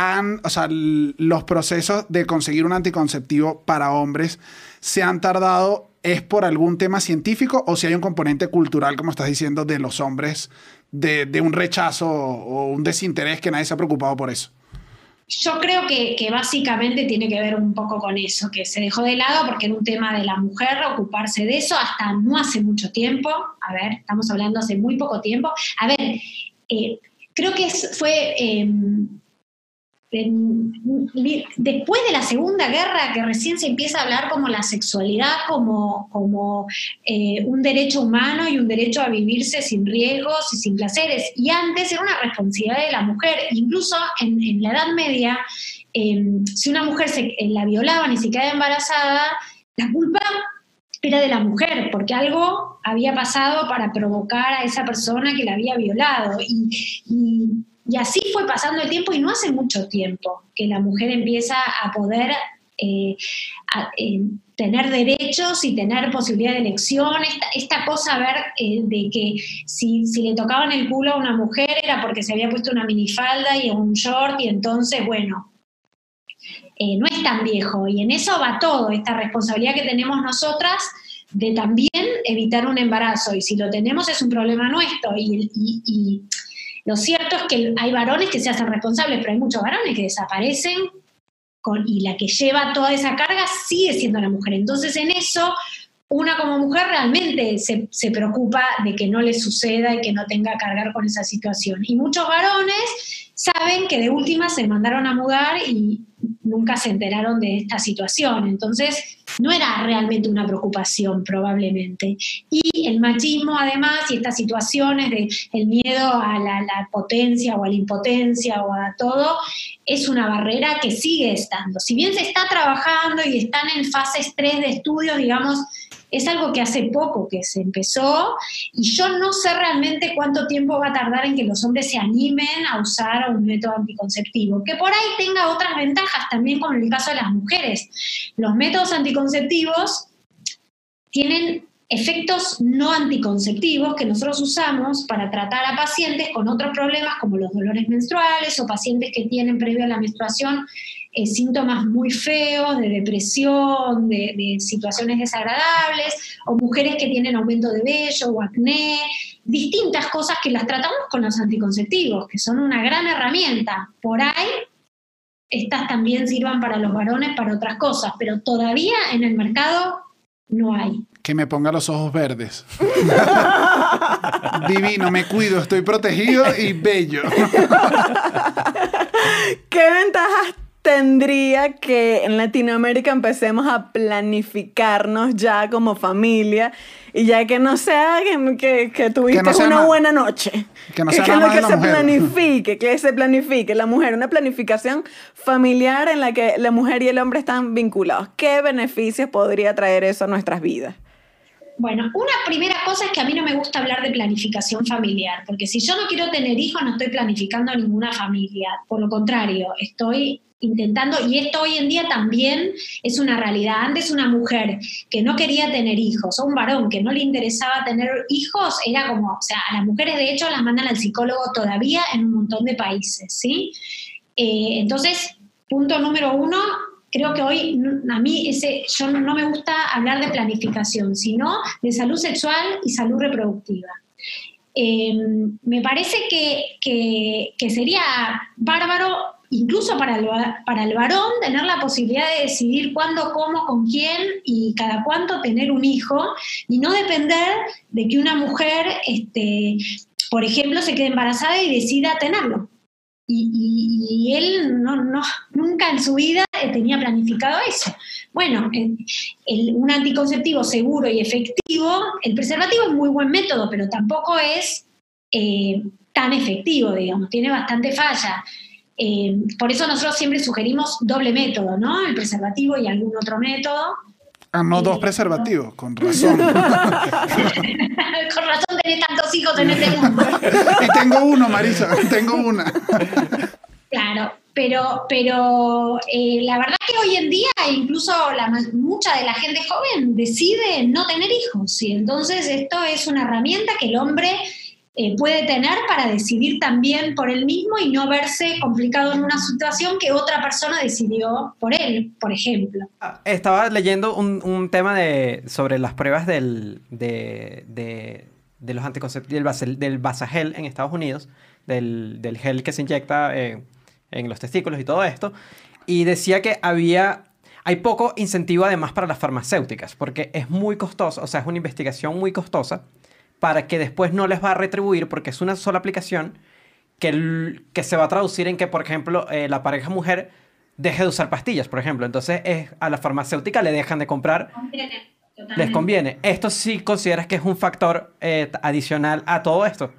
han, o sea, los procesos de conseguir un anticonceptivo para hombres se han tardado es por algún tema científico o si hay un componente cultural, como estás diciendo, de los hombres, de, un rechazo o un desinterés que nadie se ha preocupado por eso? Yo creo que, básicamente tiene que ver un poco con eso, que se dejó de lado porque era un tema de la mujer ocuparse de eso hasta no hace mucho tiempo. A ver, estamos hablando hace muy poco tiempo. A ver, eh, creo que fue... Eh, después de la Segunda Guerra, que recién se empieza a hablar como la sexualidad como, como eh, un derecho humano y un derecho a vivirse sin riesgos y sin placeres. Y antes era una responsabilidad de la mujer. Incluso en, la Edad Media, em, si una mujer se, eh, la violaban y se quedaba embarazada, la culpa era de la mujer, porque algo había pasado para provocar a esa persona que la había violado. y así fue pasando el tiempo y no hace mucho tiempo que la mujer empieza a poder eh, eh, tener derechos y tener posibilidad de elección. Esta, cosa, a ver, eh, de que si, si, le tocaban el culo a una mujer era porque se había puesto una minifalda y un short y entonces, bueno, no es tan viejo. Y en eso va todo, esta responsabilidad que tenemos nosotras de también evitar un embarazo. Y si lo tenemos es un problema nuestro. y lo cierto es que hay varones que se hacen responsables, pero hay muchos varones que desaparecen y la que lleva toda esa carga sigue siendo la mujer. Entonces en eso una como mujer realmente se, se, preocupa de que no le suceda y que no tenga que cargar con esa situación. Y muchos varones saben que de última se mandaron a mudar y nunca se enteraron de esta situación. Entonces, no era realmente una preocupación probablemente. Y el machismo además y estas situaciones de el miedo a la, potencia o a la impotencia o a todo, es una barrera que sigue estando. Si bien se está trabajando y están en fases 3 de estudios, digamos, es algo que hace poco que se empezó y yo no sé realmente cuánto tiempo va a tardar en que los hombres se animen a usar un método anticonceptivo, que por ahí tenga otras ventajas también como en el caso de las mujeres. Los métodos anticonceptivos tienen efectos no anticonceptivos que nosotros usamos para tratar a pacientes con otros problemas como los dolores menstruales o pacientes que tienen previo a la menstruación eh, síntomas muy feos de depresión, de, situaciones desagradables, o mujeres que tienen aumento de vello o acné, distintas cosas que las tratamos con los anticonceptivos, que son una gran herramienta. Por ahí, estas también sirvan para los varones, para otras cosas, pero todavía en el mercado no hay. Que me ponga los ojos verdes. <laughs> Divino, me cuido, estoy protegido y bello. <laughs> ¿Qué ventajas tendría que en Latinoamérica empecemos a planificarnos ya como familia y ya que no sea que, que, tuviste una buena noche. Que no sea que, que se planifique, que se planifique la mujer, una planificación familiar en la que la mujer y el hombre están vinculados. ¿Qué beneficios podría traer eso a nuestras vidas? Bueno, una primera cosa es que a mí no me gusta hablar de planificación familiar, porque si yo no quiero tener hijos, no estoy planificando ninguna familia. Por lo contrario, estoy intentando, y esto hoy en día también es una realidad. Antes una mujer que no quería tener hijos o un varón que no le interesaba tener hijos, era como, o sea, a las mujeres de hecho las mandan al psicólogo todavía en un montón de países, ¿sí? Eh, entonces, punto número uno, creo que hoy a mí ese, yo no me gusta hablar de planificación, sino de salud sexual y salud reproductiva. Eh, me parece que, que, que sería bárbaro incluso para el, para el varón, tener la posibilidad de decidir cuándo, cómo, con quién y cada cuánto tener un hijo y no depender de que una mujer, este, por ejemplo, se quede embarazada y decida tenerlo. Y, él no, no, nunca en su vida tenía planificado eso. Bueno, un anticonceptivo seguro y efectivo, el preservativo es muy buen método, pero tampoco es eh, tan efectivo, digamos, tiene bastante falla. Eh, por eso nosotros siempre sugerimos doble método, ¿no? El preservativo y algún otro método. Ah, no, dos preservativos, con <laughs> razón. Con razón tenés tantos hijos en este mundo. <laughs> y tengo uno, Marisa, tengo una. Claro, pero, pero eh, la verdad que hoy en día incluso la, mucha de la gente joven decide no tener hijos y entonces esto es una herramienta que el hombre eh, puede tener para decidir también por él mismo y no verse complicado en una situación que otra persona decidió por él, por ejemplo. Ah, Estaba leyendo un, tema de, sobre las pruebas del, de, los anticonceptivos, del, del Basagel en Estados Unidos, del, del gel que se inyecta eh, en los testículos y todo esto, y decía que había, hay poco incentivo además para las farmacéuticas, porque es muy costoso, o sea, es una investigación muy costosa, para que después no les va a retribuir, porque es una sola aplicación que, el- que se va a traducir en que, por ejemplo, eh, la pareja mujer deje de usar pastillas, por ejemplo. Entonces, es, a la farmacéutica le dejan de comprar, les conviene. ¿Esto sí consideras que es un factor eh, adicional a todo esto?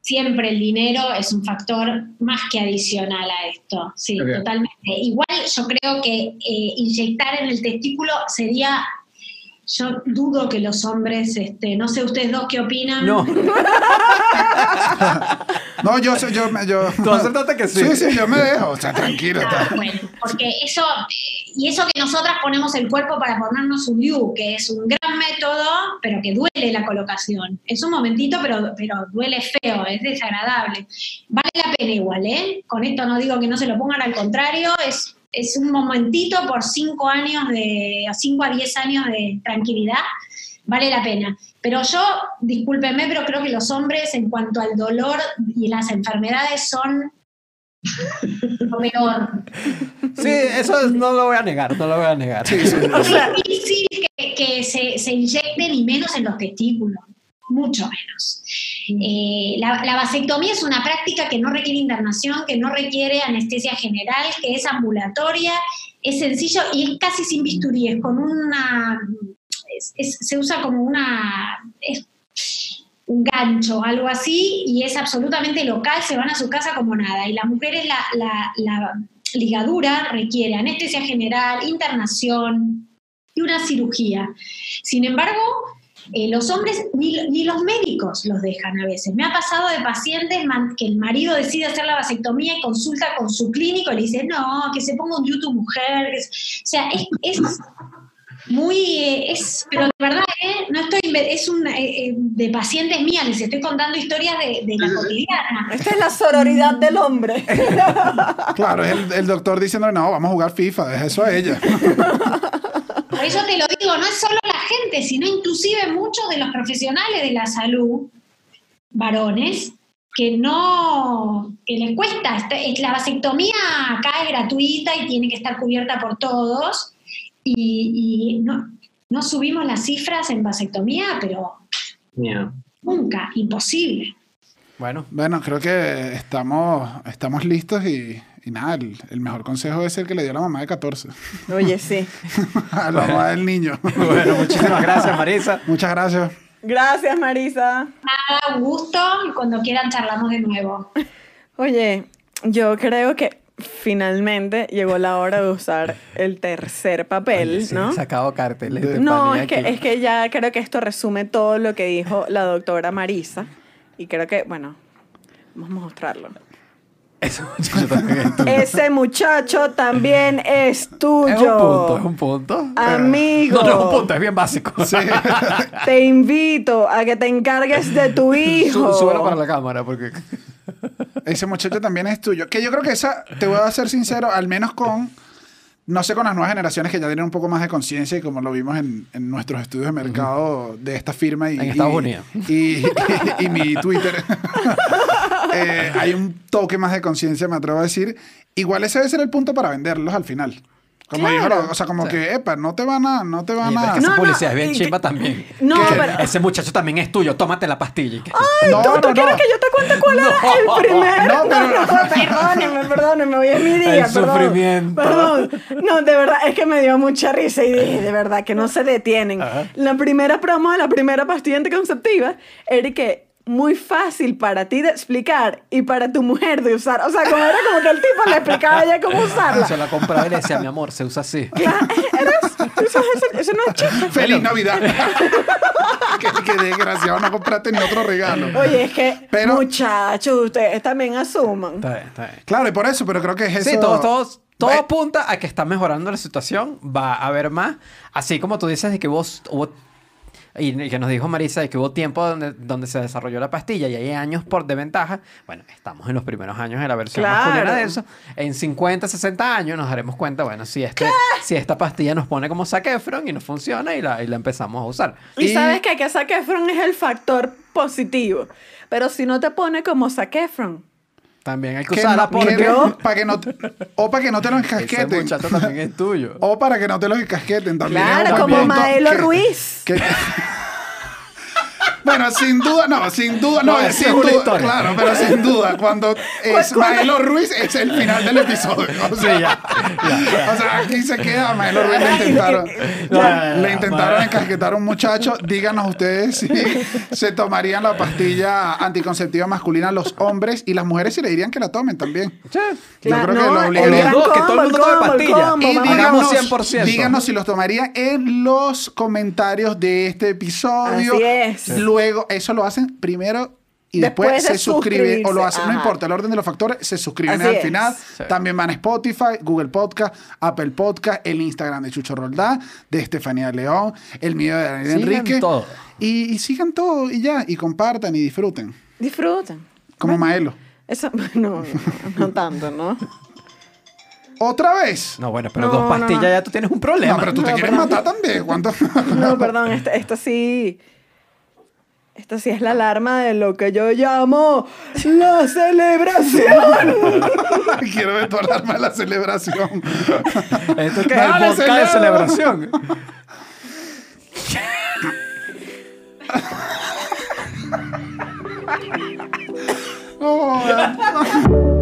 Siempre el dinero es un factor más que adicional a esto, sí, totalmente. Igual yo creo que eh, inyectar en el testículo sería, yo dudo que los hombres, este, no sé ustedes dos qué opinan. No. <laughs> No, yo sé, yo me. Yo, Tú aceptaste que sí. Sí, sí, yo me dejo. O sea, tranquilo. Ah, bueno, porque eso, eh, y eso que nosotras ponemos el cuerpo para ponernos un DIU, que es un gran método, pero que duele la colocación. Es un momentito, pero, pero duele feo, es desagradable. Vale la pena igual, ¿eh? Con esto no digo que no se lo pongan, al contrario, es, es un momentito por 5 años de, 5 a 10 años de tranquilidad, vale la pena. Pero yo, discúlpenme, pero creo que los hombres en cuanto al dolor y las enfermedades son lo peor. Sí, eso no lo voy a negar, no lo voy a negar. Sí, sí. Es difícil que, que se, se inyecten y menos en los testículos, mucho menos. Eh, la, la vasectomía es una práctica que no requiere internación, que no requiere anestesia general, que es ambulatoria, es sencillo y es casi sin bisturí, es con una... se usa como una... es un gancho, algo así, y es absolutamente local, se van a su casa como nada. Y mujeres, la, la- la ligadura requiere anestesia general, internación y una cirugía. Sin embargo, eh, los hombres ni, ni los médicos los dejan a veces. Me ha pasado de pacientes man- que el marido decide hacer la vasectomía y consulta con su clínico y le dice, no, que se ponga un YouTube mujer. que se-". O sea, es, es muy, eh, es, pero de verdad, eh, no estoy, es un, eh, de pacientes mías, les estoy contando historias de, de la cotidiana. Esta es la sororidad del hombre. <laughs> Claro, es el, el doctor diciendo, no, vamos a jugar FIFA, deja eso a ella. Por eso te lo digo, no es solo la gente, sino inclusive muchos de los profesionales de la salud, varones, que no, que les cuesta. La vasectomía acá es gratuita y tiene que estar cubierta por todos. Y, y no, no subimos las cifras en vasectomía, pero nunca, imposible. Bueno, Bueno, creo que estamos, estamos listos y, y nada, el, el mejor consejo es el que le dio la mamá de 14 Oye, sí. <laughs> a la mamá del niño. <laughs> bueno, muchísimas gracias, Marisa. Muchas gracias. Gracias, Marisa. Nada, un gusto y cuando quieran charlamos de nuevo. Oye, yo creo que finalmente llegó la hora de usar el tercer papel, Oye, sí, ¿no? sacado carteles de No, es que, aquí. es que ya creo que esto resume todo lo que dijo la doctora Marisa. Y creo que, bueno, vamos a mostrarlo. Eso, yo también es tuyo. Ese muchacho también es tuyo. Es un punto, es un punto. Amigo. No, no es un punto, es bien básico. Sí. <laughs> Te invito a que te encargues de tu hijo. Sú- Súbelo para la cámara porque... <laughs> Ese muchacho también es tuyo. Que yo creo que esa, te voy a ser sincero, al menos con, no sé, con las nuevas generaciones que ya tienen un poco más de conciencia y como lo vimos en, en nuestros estudios de mercado de esta firma y, En Estados y- Unidos. Y, y- y mi Twitter. <laughs> Eh, hay un toque más de conciencia, me atrevo a decir. Igual ese debe ser el punto para venderlos al final. Como Claro. dijo, o sea, como Sí. que, epa, no te van a, no te van a... que No, esa no, es bien chimba también. <laughs> No, Que pero- Ese <laughs> muchacho también es tuyo, tómate la pastilla. que- no, ¿Tú, tú no, quieres no. que yo te cuente cuál era <laughs> el primero? No, pero- perdónenme, perdónenme, hoy es mi día. El perdón, sufrimiento. Perdón. No, de verdad, es que me dio mucha risa y dije, de verdad, que no se detienen. Ajá. La primera promo de la primera pastilla anticonceptiva era que muy fácil para ti de explicar y para tu mujer de usar. O sea, como era como que el tipo le explicaba a ella cómo usarla. Se la compraba y le decía, mi amor, se usa así. Claro, eso, no es chiste. ¡Feliz Navidad! <laughs> qué, qué desgraciado, no compraste ni otro regalo. Oye, es que, Pero- muchachos, ustedes también asuman. Está bien, está bien. Claro, y por eso, pero creo que es eso. Sí, todo, todo, todo apunta a que está mejorando la situación. Va a haber más. Así como tú dices de que hubo- y que nos dijo Marisa de que hubo tiempo donde, donde se desarrolló la pastilla y hay años por de ventaja. Bueno, estamos en los primeros años de la versión Claro. masculina de eso. En 50, 60 años nos daremos cuenta, bueno, si, este, si esta pastilla nos pone como Zac Efron y nos funciona y la, y la empezamos a usar. Y, Y- sabes que que Zac Efron es el factor positivo. Pero si no te pone como Zac Efron. También hay que que usarla no- porque que no- <laughs> para que no te- o para que no te lo ese encasqueten. muchacho también es tuyo. <laughs> O para que no te los encasqueten también. Claro, como Maelo que- Ruiz. Okay. <laughs> Bueno, sin duda, no, sin duda, no, No, es sin duda, historia. claro, pero sin duda, cuando <laughs> es ¿Cuál- Maelo Ruiz es el final del episodio. O sea, ya, o sea, aquí se queda, Maelo Ruiz le intentaron, Ya, ya, le intentaron encasquetar a un muchacho. Díganos ustedes si <laughs> se tomarían la pastilla anticonceptiva masculina los hombres y las mujeres si le dirían que la tomen también. Sí. Yo Claro, creo que no, lo obligarían. gran Los dos, que todo el mundo tome pastilla. combo, Y díganos, 100%. díganos si los tomarían en los comentarios de este episodio. Así es. Luego, eso lo hacen primero y después, Después de se suscriben. O lo hacen, no importa el orden de los factores, se suscriben Así al es. final. Sí. También van a Spotify, Google Podcast, Apple Podcast, el Instagram de Chucho Roldán, de Estefanía León, el mío de Daniel Sigan Enrique. todo. Y, y sigan todo y ya, y compartan y disfruten. Disfrutan. Como Maelo. Eso, <laughs> no, no, tanto, ¿no? ¿Otra vez? No, bueno, pero No, dos pastillas no. ya tú tienes un problema. No, pero tú te quieres perdón. matar también. ¿Cuánto? <laughs> No, perdón, esta, esta sí. Esta sí es la alarma de lo que yo llamo la celebración. <laughs> Quiero ver tu alarma de la celebración. ¿Esto qué es? Dale, ¿El podcast de celebra. celebración? <laughs> Oh,